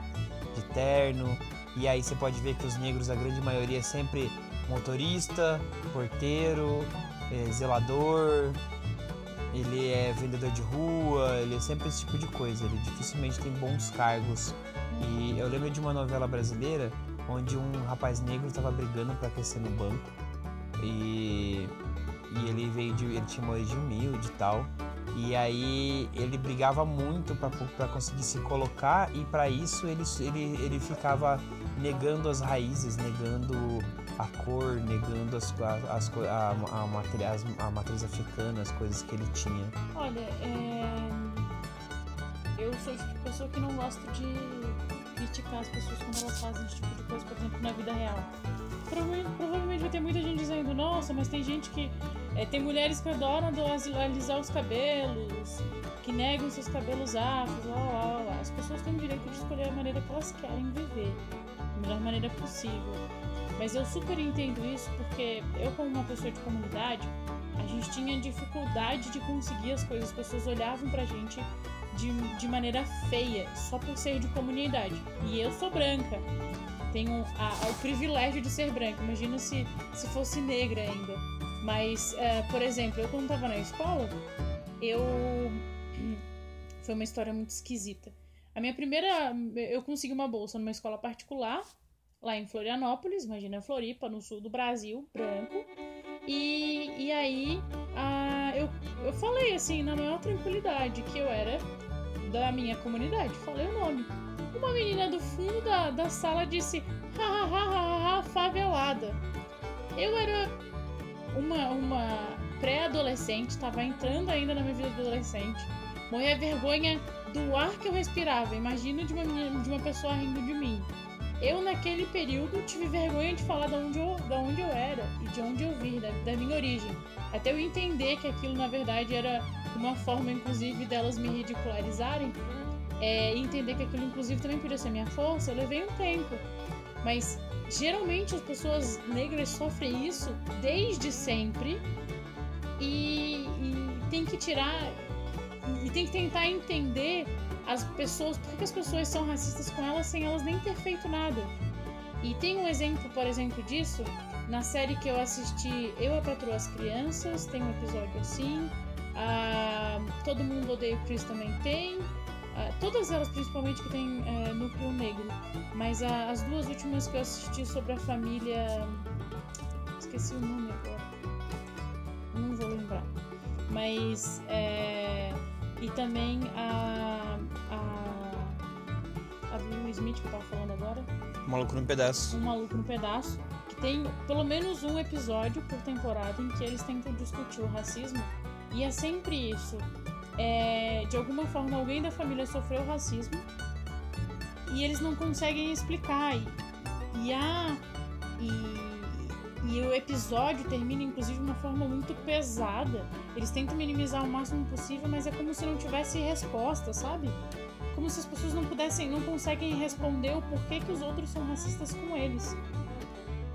de terno. E aí você pode ver que os negros, a grande maioria, é sempre motorista, porteiro, é, zelador, ele é vendedor de rua, ele é sempre esse tipo de coisa. Ele dificilmente tem bons cargos. E eu lembro de uma novela brasileira onde um rapaz negro estava brigando para aquecer no banco e, e ele veio de, ele tinha uma origem humilde e tal. E aí ele brigava muito para conseguir se colocar e para isso ele, ele, ele ficava negando as raízes, negando a cor, negando as, as, a, a, matriz, a matriz africana, as coisas que ele tinha. Olha, é... eu sou tipo de pessoa que não gosta de criticar as pessoas quando elas fazem esse tipo de coisa, por exemplo, na vida real. Provavelmente, provavelmente vai ter muita gente dizendo, nossa, mas tem gente que. É, tem mulheres que adoram alisar os cabelos, que negam seus cabelos afros, lá, lá, lá. As pessoas têm o direito de escolher a maneira que elas querem viver, da melhor maneira possível. Mas eu super entendo isso porque eu, como uma pessoa de comunidade, a gente tinha dificuldade de conseguir as coisas. As pessoas olhavam pra gente de, de maneira feia, só por ser de comunidade. E eu sou branca. Tenho a, a, o privilégio de ser branca. Imagina se, se fosse negra ainda. Mas, uh, por exemplo, eu quando tava na escola, eu. Foi uma história muito esquisita. A minha primeira. Eu consegui uma bolsa numa escola particular lá em Florianópolis, imagina Floripa, no sul do Brasil, branco. E, e aí eu, eu falei assim, na maior tranquilidade, que eu era da minha comunidade. Falei o nome. Uma menina do fundo da, da sala disse: hahaha, favelada. Eu era uma, uma pré-adolescente, estava entrando ainda na minha vida adolescente. Morria vergonha do ar que eu respirava. Imagina de uma, de uma pessoa rindo de mim. Eu, naquele período, tive vergonha de falar de onde eu, de onde eu era e de onde eu vim, da, da minha origem. Até eu entender que aquilo, na verdade, era uma forma, inclusive, delas me ridicularizarem. É, entender que aquilo, inclusive, também podia ser minha força, eu levei um tempo. Mas, geralmente, as pessoas negras sofrem isso desde sempre. E, e tem que tirar... E tem que tentar entender as pessoas, por que as pessoas são racistas com elas sem elas nem ter feito nada? E tem um exemplo, por exemplo, disso na série que eu assisti, Eu a Patroa as Crianças, tem um episódio assim. Ah, Todo Mundo Odeia o Chris também tem. Ah, todas elas, principalmente, que tem é, núcleo negro. Mas ah, as duas últimas que eu assisti sobre a família. Esqueci o nome agora. Não vou lembrar. Mas. É... E também a a do Will Smith que eu tava falando agora. Um Maluco no Pedaço. Um Maluco no Pedaço. Que tem pelo menos um episódio por temporada em que eles tentam discutir o racismo. E é sempre isso. É, de alguma forma, alguém da família sofreu racismo e eles não conseguem explicar. E, e, a, e, e o episódio termina, inclusive, de uma forma muito pesada. Eles tentam minimizar o máximo possível, mas é como se não tivesse resposta, sabe? como se as pessoas não pudessem, não conseguem responder o porquê que os outros são racistas com eles.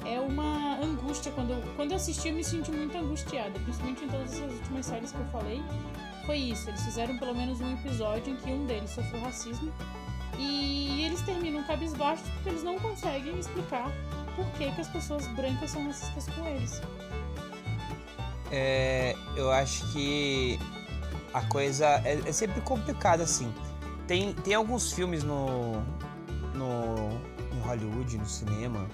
É uma angústia. Quando eu, quando eu assisti, eu me senti muito angustiada, principalmente em todas essas últimas séries que eu falei. Foi isso, eles fizeram pelo menos um episódio em que um deles sofreu racismo e eles terminam cabisbaixos porque eles não conseguem explicar por que, que as pessoas brancas são racistas com eles. É, eu acho que a coisa é, é sempre complicada assim. Tem, tem alguns filmes no, no Hollywood, no cinema,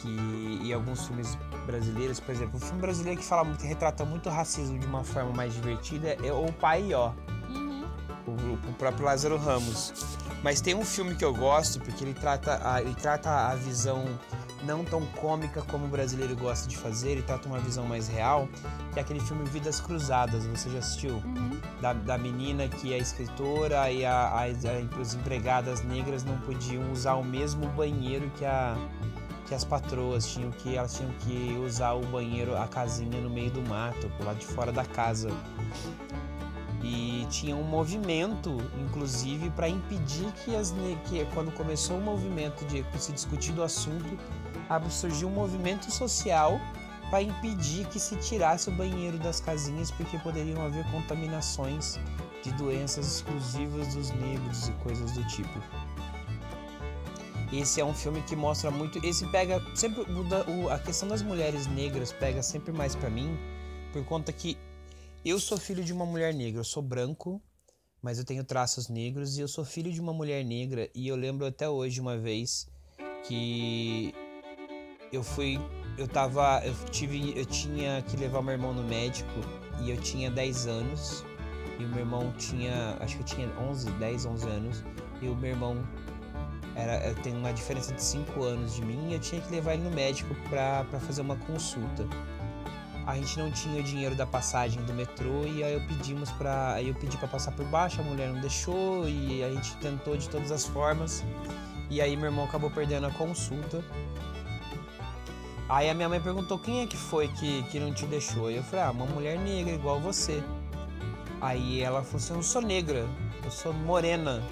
que, e alguns filmes brasileiros, por exemplo, um filme brasileiro que fala muito, retrata muito o racismo de uma forma mais divertida é O Pai Ó. Uhum. O, o, próprio Lázaro Ramos. Mas tem um filme que eu gosto porque ele trata a, ele trata a visão não tão cômica como o brasileiro gosta de fazer, ele trata uma visão mais real, que é aquele filme Vidas Cruzadas, você já assistiu? Uhum. Da, da menina que é escritora e a, a, a, as empregadas negras não podiam usar o mesmo banheiro que, a, que as patroas tinham que elas tinham que usar o banheiro, a casinha no meio do mato, por lá de fora da casa. E tinha um movimento, inclusive, para impedir que as que quando começou o movimento de se discutir do assunto, surgiu um movimento social para impedir que se tirasse o banheiro das casinhas porque poderiam haver contaminações de doenças exclusivas dos negros e coisas do tipo. Esse é um filme que mostra muito. Esse pega sempre o, a questão das mulheres negras pega sempre mais para mim por conta que eu sou filho de uma mulher negra, eu sou branco, mas eu tenho traços negros e eu sou filho de uma mulher negra e eu lembro até hoje uma vez que eu fui eu tava eu tive eu tinha que levar meu irmão no médico e eu tinha 10 anos e o meu irmão tinha acho que eu tinha 11, 10, 11 anos e o meu irmão era tem uma diferença de 5 anos de mim e eu tinha que levar ele no médico para fazer uma consulta a gente não tinha o dinheiro da passagem do metrô e aí eu pedimos para aí eu pedi para passar por baixo, a mulher não deixou e a gente tentou de todas as formas. E aí meu irmão acabou perdendo a consulta. Aí a minha mãe perguntou quem é que foi que, que não te deixou. E eu falei, ah, uma mulher negra igual você. Aí ela falou assim, eu não sou negra, eu sou morena.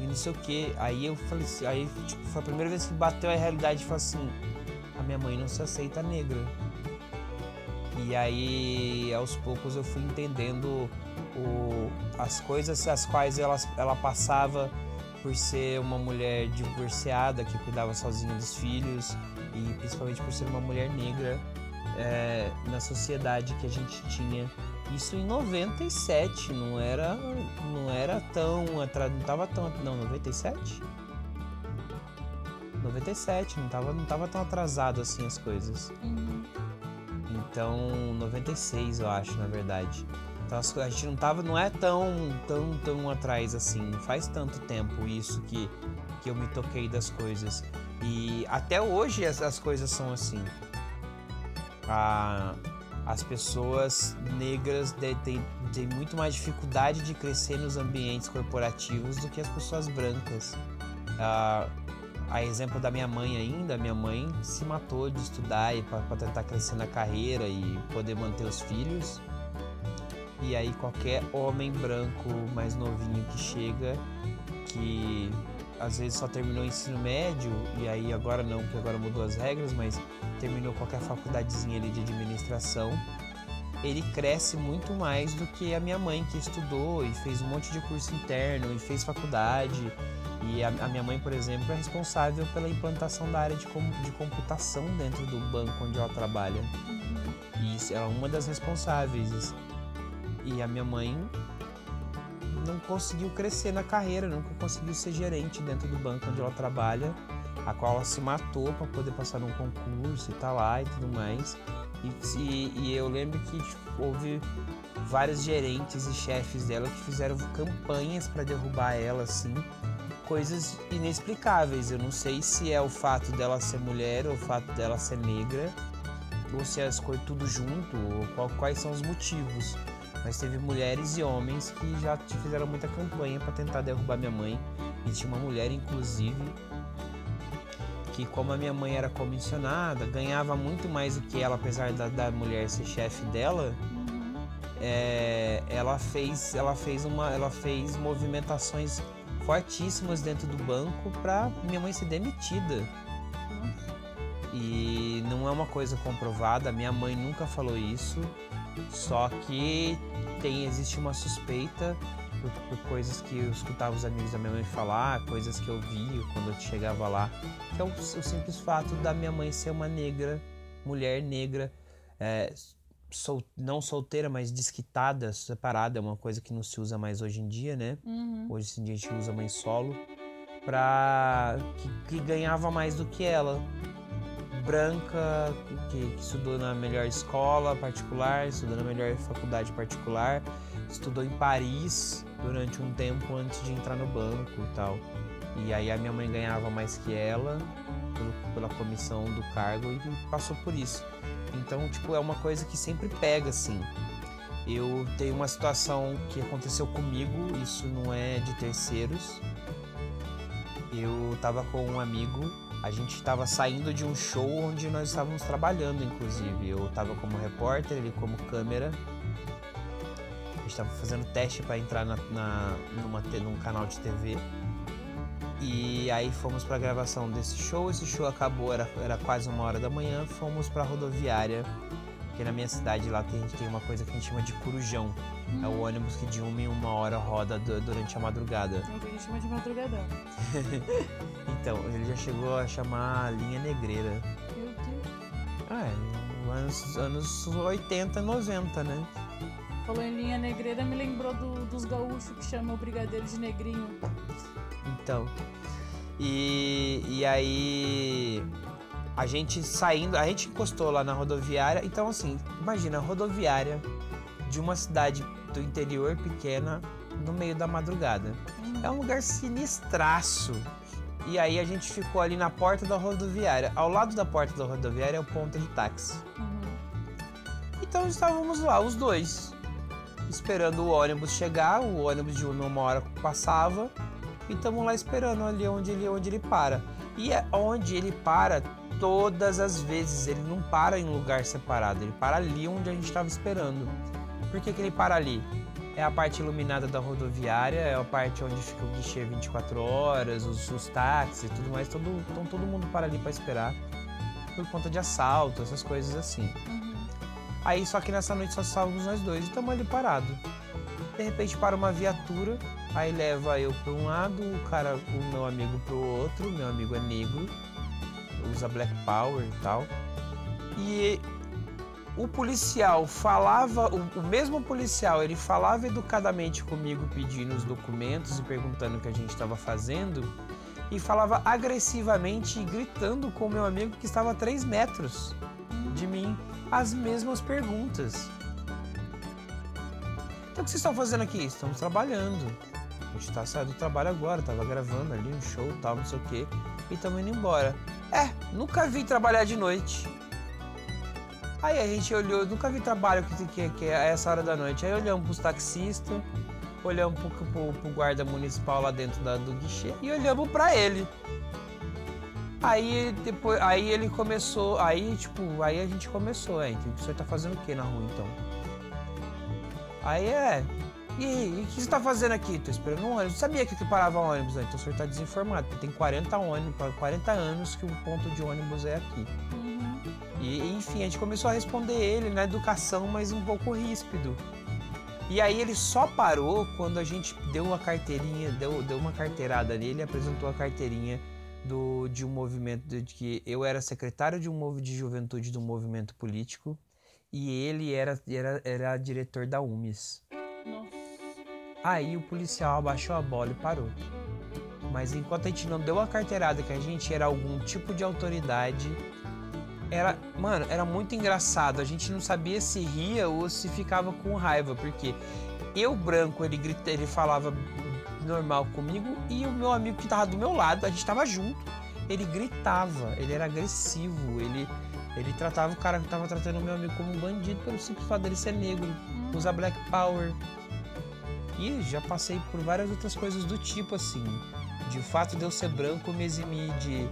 E não sei o que. Aí eu falei assim, aí tipo, foi a primeira vez que bateu a realidade e falou assim, a minha mãe não se aceita negra. E aí, aos poucos, eu fui entendendo o, as coisas as quais ela, ela passava por ser uma mulher divorciada que cuidava sozinha dos filhos e principalmente por ser uma mulher negra é, na sociedade que a gente tinha. Isso em 97, não era, não era tão atrás, não tava tão, não, 97? 97, não tava, não tava tão atrasado assim as coisas. Uhum. Então, 96 eu acho, na verdade. Então a gente não tava, não é tão, tão, tão atrás assim. Faz tanto tempo isso que, que eu me toquei das coisas. E até hoje as, as coisas são assim. A, as pessoas negras têm, muito mais dificuldade de crescer nos ambientes corporativos do que as pessoas brancas. Ah, a exemplo da minha mãe ainda, minha mãe se matou de estudar para tentar crescer na carreira e poder manter os filhos. E aí qualquer homem branco mais novinho que chega, que às vezes só terminou o ensino médio, e aí agora não, porque agora mudou as regras, mas terminou qualquer faculdadezinha ali de administração, ele cresce muito mais do que a minha mãe que estudou e fez um monte de curso interno e fez faculdade e a, a, minha mãe, por exemplo, é responsável pela implantação da área de, com, de computação dentro do banco onde ela trabalha. Uhum. E ela é uma das responsáveis. E a minha mãe não conseguiu crescer na carreira, nunca conseguiu ser gerente dentro do banco onde ela trabalha, a qual ela se matou para poder passar num concurso e tá lá e tudo mais. E, e, e eu lembro que tipo, houve vários gerentes e chefes dela que fizeram campanhas para derrubar ela assim coisas inexplicáveis. Eu não sei se é o fato dela ser mulher ou o fato dela ser negra, ou se as coisas tudo junto, ou qual, quais são os motivos. Mas teve mulheres e homens que já fizeram muita campanha para tentar derrubar minha mãe. E tinha uma mulher, inclusive, que como a minha mãe era comissionada, ganhava muito mais do que ela, apesar da, da mulher ser chefe dela. Uhum. É, ela fez, ela fez uma, ela fez movimentações fortíssimas dentro do banco para minha mãe ser demitida. E não é uma coisa comprovada, minha mãe nunca falou isso, só que tem existe uma suspeita por, por, coisas que eu escutava os amigos da minha mãe falar, coisas que eu via quando eu chegava lá, que é o, o simples fato da minha mãe ser uma negra, mulher negra, é, sol, não solteira, mas desquitada, separada, é uma coisa que não se usa mais hoje em dia, né? Uhum. Hoje em dia a gente usa mãe solo, pra. que, que ganhava mais do que ela. Branca, que, que, estudou na melhor escola particular, estudou na melhor faculdade particular, estudou em Paris durante um tempo antes de entrar no banco e tal. E aí a minha mãe ganhava mais que ela pelo, pela comissão do cargo e passou por isso. Então, tipo, é uma coisa que sempre pega, assim. Eu tenho uma situação que aconteceu comigo, isso não é de terceiros. Eu tava com um amigo, a gente estava saindo de um show onde nós estávamos trabalhando, inclusive. Eu tava como repórter, ele como câmera. A gente estava fazendo teste para entrar na, na, numa, num canal de TV. E aí fomos para a gravação desse show. Esse show acabou, era, era quase uma hora da manhã. Fomos para a rodoviária, porque na minha cidade lá tem, tem uma coisa que a gente chama de corujão. É o ônibus que de uma em uma hora roda du- durante a madrugada. É o que a gente chama de madrugadão. Então, ele já chegou a chamar linha negreira. Meu Deus. Ah, é, no anos, anos 80, 90, né? Falou em linha negreira, me lembrou do- dos gaúchos que chamam o brigadeiro de negrinho. Então. E, e aí. A gente saindo, a gente encostou lá na rodoviária. Então, assim, imagina, a rodoviária de uma cidade do interior pequena no meio da madrugada. Hum. É um lugar sinistraço. E aí a gente ficou ali na porta da rodoviária. Ao lado da porta da rodoviária é o ponto de táxi. Uhum. Então estávamos lá, os dois, esperando o ônibus chegar. O ônibus de uma uma hora passava e estamos lá esperando ali onde ele, onde ele para. E é onde ele para todas as vezes. Ele não para em lugar separado, ele para ali onde a gente estava esperando. Por que, que ele para ali? É a parte iluminada da rodoviária, é a parte onde fica o guichê 24 horas, os, os táxis e tudo mais. Todo, então todo mundo para ali para esperar por conta de assalto, essas coisas assim. Uhum. Aí só que nessa noite só estávamos nós dois e estamos ali parados. De repente para uma viatura, aí leva eu para um lado, o cara, o meu amigo para o outro, meu amigo é negro, usa Black Power e tal. E o policial falava, o, o mesmo policial, ele falava educadamente comigo pedindo os documentos e perguntando o que a gente estava fazendo. E falava agressivamente e gritando com o meu amigo que estava a 3 metros de mim as mesmas perguntas. Então o que vocês estão fazendo aqui? Estamos trabalhando. A gente tá saindo do trabalho agora, tava gravando ali um show tal, não sei o quê, e estamos indo embora. É, nunca vi trabalhar de noite. Aí a gente olhou, nunca vi trabalho que, que, que é essa hora da noite. Aí olhamos pros taxistas, olhamos pro, pro, pro guarda municipal lá dentro da, do guichê e olhamos pra ele. Aí depois, aí ele começou, aí tipo, aí a gente começou, é, então, o senhor tá fazendo o que na rua então? Aí é, e, o que você tá fazendo aqui? Tô esperando um ônibus. Sabia que aqui parava ônibus, né? Então o senhor tá desinformado, porque tem 40 ônibus, 40 anos que o ponto de ônibus é aqui. Uhum. E enfim, a gente começou a responder ele na educação, mas um pouco ríspido. E aí ele só parou quando a gente deu uma carteirinha, deu, deu uma carteirada nele, apresentou a carteirinha do, de um movimento de que eu era secretário de um movimento de juventude de um movimento político e ele era, era, era diretor da UMES. Aí o policial abaixou a bola e parou. Mas enquanto a gente não deu a carteirada que a gente era algum tipo de autoridade, era, mano, era muito engraçado. A gente não sabia se ria ou se ficava com raiva, porque eu branco, ele grita, ele falava normal comigo e o meu amigo que tava do meu lado, a gente tava junto, ele gritava, ele era agressivo, ele ele tratava o cara que tava tratando o meu amigo como um bandido pelo simples fato dele ser negro, usar black power. E já passei por várias outras coisas do tipo assim, de o fato de eu ser branco me eximir de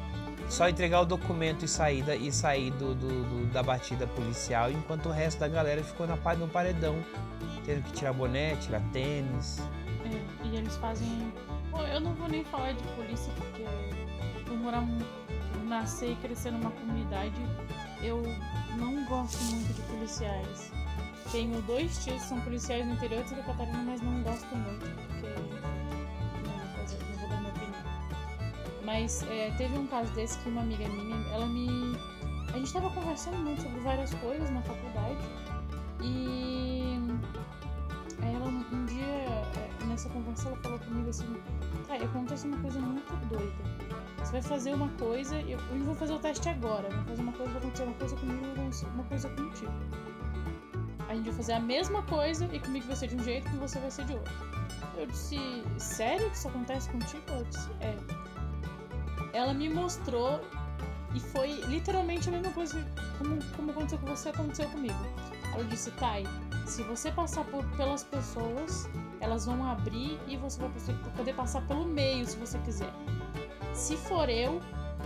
só entregar o documento e sair, da, e sair do, do- do- da batida policial, enquanto o resto da galera ficou na, no paredão, tendo que tirar boné, tirar tênis. É, e eles fazem. Bom, eu não vou nem falar de polícia porque por morar nascer e crescer numa comunidade, eu não gosto muito de policiais. Tenho dois tios que são policiais no interior de Santa Catarina, mas não gosto muito, porque. Não não vou dar minha opinião. Mas é, teve um caso desse que uma amiga minha, ela me. A gente tava conversando muito sobre várias coisas na faculdade. E Aí ela, um dia, é, nessa conversa, ela falou comigo assim: Tá, acontece uma coisa muito doida. Você vai fazer uma coisa, eu eu vou fazer o teste agora, vou fazer uma coisa, vai acontecer uma coisa comigo, uma coisa contigo. A gente vai fazer a mesma coisa e comigo vai ser de um jeito e com você vai ser de outro. Eu disse: Sério que isso acontece contigo? Ela disse: É. Ela me mostrou E foi literalmente a mesma coisa como, como aconteceu com você, aconteceu comigo. Ela disse, Tai, se você passar por, pelas pessoas, elas vão abrir e você vai poder passar pelo meio se você quiser. Se for eu,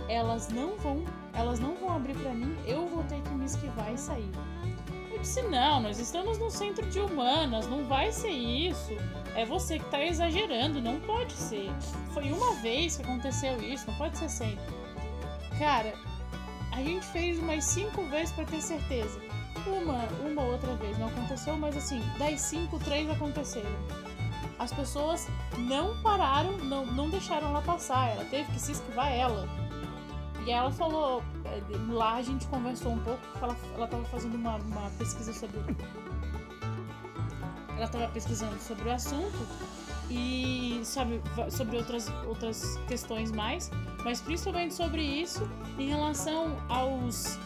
elas não vão, elas não vão abrir para mim, eu vou ter que me esquivar e sair. Disse: "Não, nós estamos no centro de humanas, não vai ser isso. É você que tá exagerando, não pode ser. Foi uma vez que aconteceu isso, não pode ser sempre." Cara, a gente fez umas cinco vezes para ter certeza. Uma, uma outra vez não aconteceu, mas assim, das cinco, três aconteceram. As pessoas não pararam, não, não deixaram ela passar. Ela teve que se esquivar ela. E ela falou, lá a gente conversou um pouco, ela, ela tava fazendo uma, uma pesquisa sobre. Ela tava pesquisando sobre o assunto e sabe, sobre outras, outras questões mais, mas principalmente sobre isso em relação aos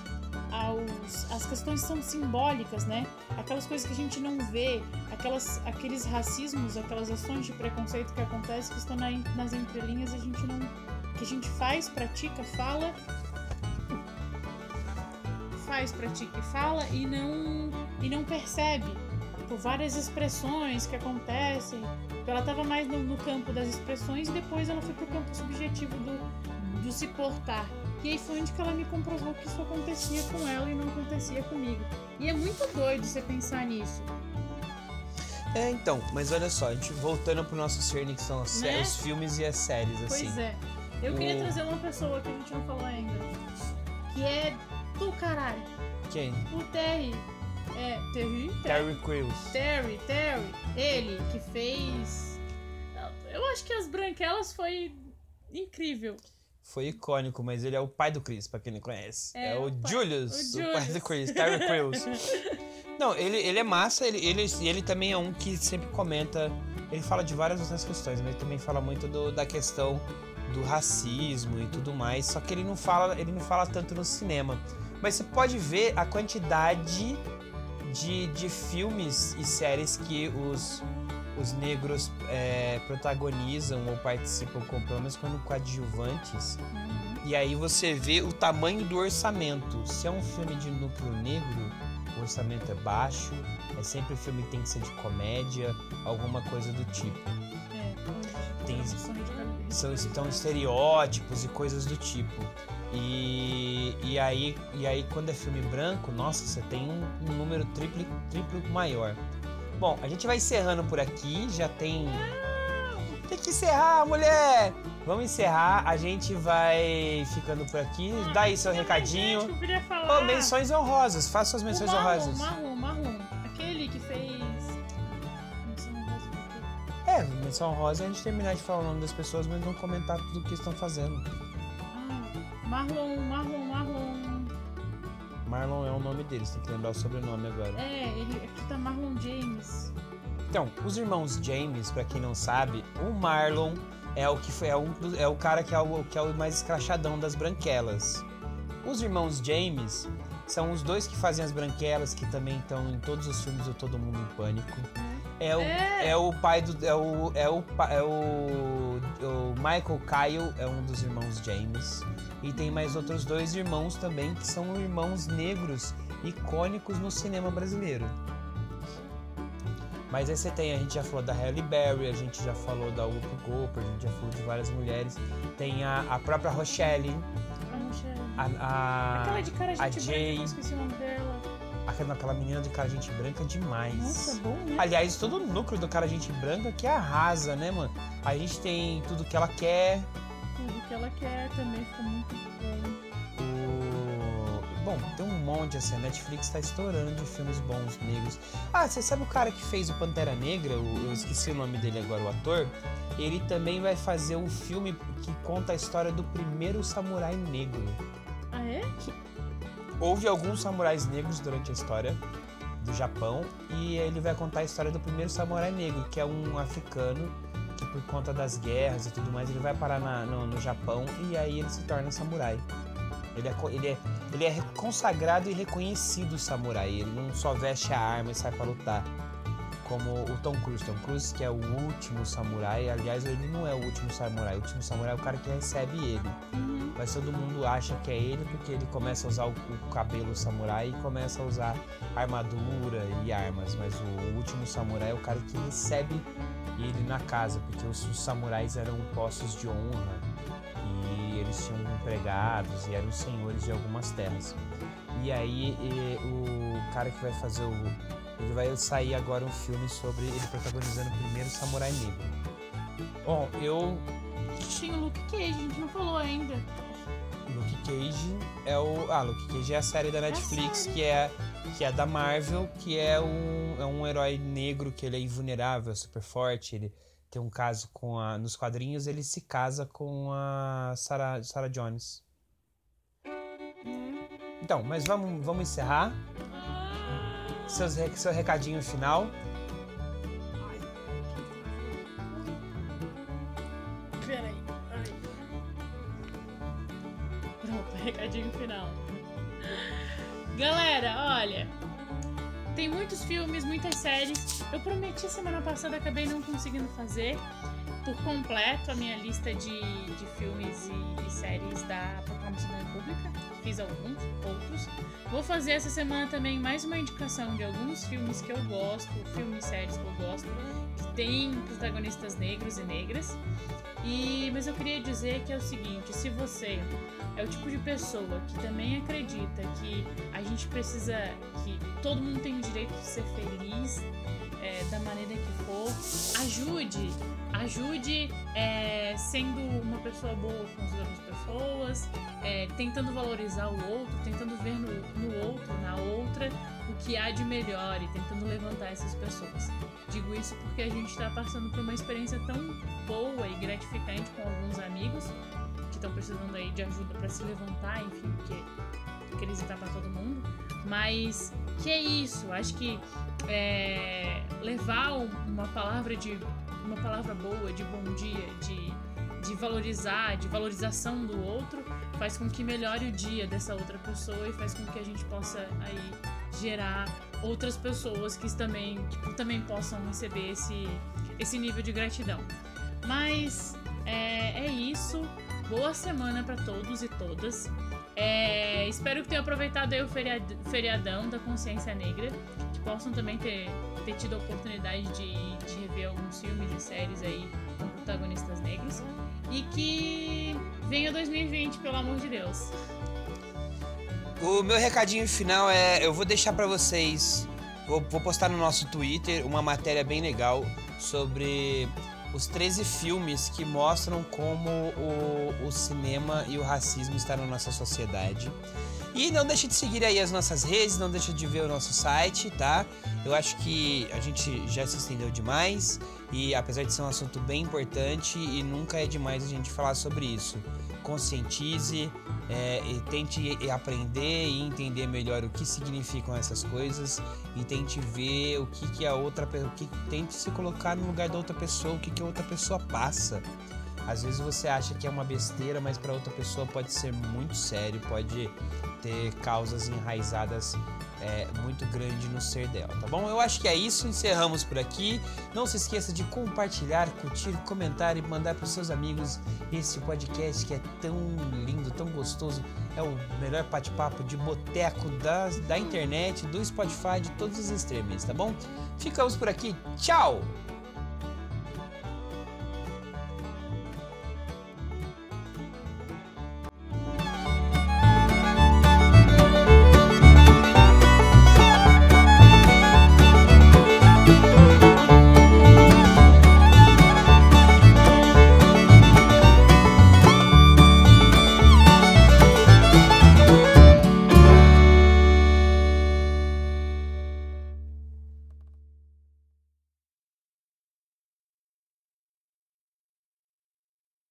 aos, as questões são simbólicas, né? Aquelas coisas que a gente não vê, aquelas, aqueles racismos, aquelas ações de preconceito que acontecem que estão na, nas entrelinhas a gente não que a gente faz, pratica, fala, faz, pratica e fala e não e não percebe por várias expressões que acontecem. Ela estava mais no, no, campo das expressões e depois ela foi pro campo subjetivo do, do se portar. E aí foi onde que ela me comprovou que isso acontecia com ela e não acontecia comigo. E é muito doido você pensar nisso. É, então, mas olha só, a gente voltando pro nosso cerne, que são os, né? os filmes e as séries, assim. Pois é. Eu o... queria trazer uma pessoa que a gente não falou ainda. Que é do caralho. Quem? O Terry. É, Terry? Terry Crews. Terry, Terry. Ele que fez. Eu acho que as branquelas foi incrível. Foi icônico, mas ele é o pai do Chris, pra quem não conhece. É, é o, pai, Julius, o, o Julius. pai do Chris, Terry Crews. não, ele, ele é massa, ele, ele, ele também é um que sempre comenta. Ele fala de várias outras questões, mas ele também fala muito do, da questão do racismo e tudo mais, só que ele não fala, ele não fala tanto no cinema. Mas você pode ver a quantidade de, de filmes e séries que os, os negros é, protagonizam ou participam, com, pelo menos quando coadjuvantes. Uhum. E aí você vê o tamanho do orçamento. Se é um filme de núcleo negro, o orçamento é baixo. É sempre um filme que tem que ser de comédia, alguma coisa do tipo. É, tem, são então estereótipos e coisas do tipo. E, e, aí, e aí, quando é filme branco, nossa, você tem um, um número triplo, triplo maior. Bom, a gente vai encerrando por aqui, já tem. Tem que encerrar, mulher! Vamos encerrar, a gente vai ficando por aqui. Dá aí seu recadinho. Gente, eu falar. Oh, menções honrosas, faça suas menções marrom, honrosas. Marrom, é, menção rosa é a gente terminar de falar o nome das pessoas, mas não comentar tudo o que estão fazendo. Ah, Marlon, Marlon, Marlon. Marlon é o nome deles, tem que lembrar o sobrenome agora. É, ele, aqui tá Marlon James. Então, os irmãos James, para quem não sabe, o Marlon é o que foi, é, um, é o cara que é o, que é o mais escrachadão das branquelas. Os irmãos James são os dois que fazem as branquelas, que também estão em todos os filmes do Todo Mundo em Pânico. É o, é. é o pai do. É o. É o, é o, o Michael Kyle é um dos irmãos James. E tem mais outros dois irmãos também que são irmãos negros icônicos no cinema brasileiro. Mas aí você tem, a gente já falou da Halle Berry, a gente já falou da Whoopi Goldberg, a gente já falou de várias mulheres. Tem a, a própria Rochelle. A Rochelle. A, a, Aquela de cara a gente Jay. branca, esqueci o nome dela. Aquela, aquela menina de cara gente branca demais. Nossa, bom, né? Aliás, todo o núcleo do cara gente branca que arrasa, né, mano? A gente tem tudo que ela quer. Tudo que ela quer também ficou muito bom. O... Bom, tem um monte assim, a Netflix tá estourando de filmes bons negros. Ah, você sabe o cara que fez o Pantera Negra? O, eu esqueci o nome dele agora, o ator. Ele também vai fazer um filme que conta a história do primeiro samurai negro. Ah, é? Houve alguns samurais negros durante a história do Japão e ele vai contar a história do primeiro samurai negro, que é um africano que por conta das guerras e tudo mais ele vai parar na, no, no, Japão e aí ele se torna samurai. Ele é, ele, é, ele é consagrado e reconhecido samurai. Ele não só veste a arma e sai para lutar. Como o Tom Cruise. Tom Cruise, que é o último samurai. Aliás, ele não é o último samurai. O último samurai é o cara que recebe ele. Uhum. Mas todo mundo acha que é ele porque ele começa a usar o, o cabelo samurai e começa a usar armadura e armas. Mas o último samurai é o cara que recebe ele na casa, porque os, os samurais eram postos de honra e eles tinham empregados e eram senhores de algumas terras. E aí e, o cara que vai fazer o. Ele vai sair agora um filme sobre ele protagonizando o primeiro samurai negro. Bom, eu. Tinha o Luke Cage, a gente não falou ainda. Luke Cage é o. Ah, Luke Cage é a série da Netflix série. que é que é da Marvel, que é um, é um herói negro que ele é invulnerável, super forte, ele tem um caso com a nos quadrinhos ele se casa com a Sarah, Sarah Jones. Então, mas vamos, vamos encerrar. Seus, seu recadinho final. Peraí. Pronto, recadinho final. Galera, olha. Tem muitos filmes, muitas séries. Eu prometi semana passada, acabei não conseguindo fazer por completo a minha lista de, de filmes e, séries da Proclamação da República. Fiz alguns, outros. Vou fazer essa semana também mais uma indicação de alguns filmes que eu gosto, filmes e séries que eu gosto, que tem protagonistas negros e negras. E, mas eu queria dizer que é o seguinte, se você é o tipo de pessoa que também acredita que a gente precisa, que todo mundo tem o direito de ser feliz é, da maneira que for, ajude, ajude é, sendo uma pessoa boa com as outras pessoas, é, tentando valorizar o outro, tentando ver no, no outro, na outra, o que há de melhor e tentando levantar essas pessoas. Digo isso porque a gente está passando por uma experiência tão boa e gratificante com alguns amigos que estão precisando aí de ajuda para se levantar, enfim, porque crise tá para todo mundo. Mas que é isso, acho que é, levar um- uma palavra de uma palavra boa, de bom dia, de, de valorizar, de valorização do outro, faz com que melhore o dia dessa outra pessoa e faz com que a gente possa aí gerar outras pessoas que também, que também possam receber esse, esse nível de gratidão. Mas é, é isso. Boa semana para todos e todas. É, espero que tenham aproveitado aí o feriad- feriadão da consciência negra, que possam também ter, ter tido a oportunidade de, de rever alguns filmes e séries aí com protagonistas negros. E que venha 2020, pelo amor de Deus. O meu recadinho final é: eu vou deixar pra vocês, vou, vou postar no nosso Twitter uma matéria bem legal sobre os 13 filmes que mostram como o, o cinema e o racismo estão na nossa sociedade. E não deixe de seguir aí as nossas redes, não deixe de ver o nosso site, tá? Eu acho que a gente já se estendeu demais e apesar de ser um assunto bem importante e nunca é demais a gente falar sobre isso. Conscientize, é, e tente aprender e entender melhor o que significam essas coisas e tente ver o que, que a outra pessoa, que tente se colocar no lugar da outra pessoa, o que, que a outra pessoa passa. Às vezes você acha que é uma besteira, mas para outra pessoa pode ser muito sério, pode ter causas enraizadas é, muito grande no ser dela, tá bom? Eu acho que é isso, encerramos por aqui. Não se esqueça de compartilhar, curtir, comentar e mandar para seus amigos esse podcast que é tão lindo, tão gostoso. É o melhor bate-papo de boteco da, da internet, do Spotify, de todos os streamings, tá bom? Ficamos por aqui, tchau!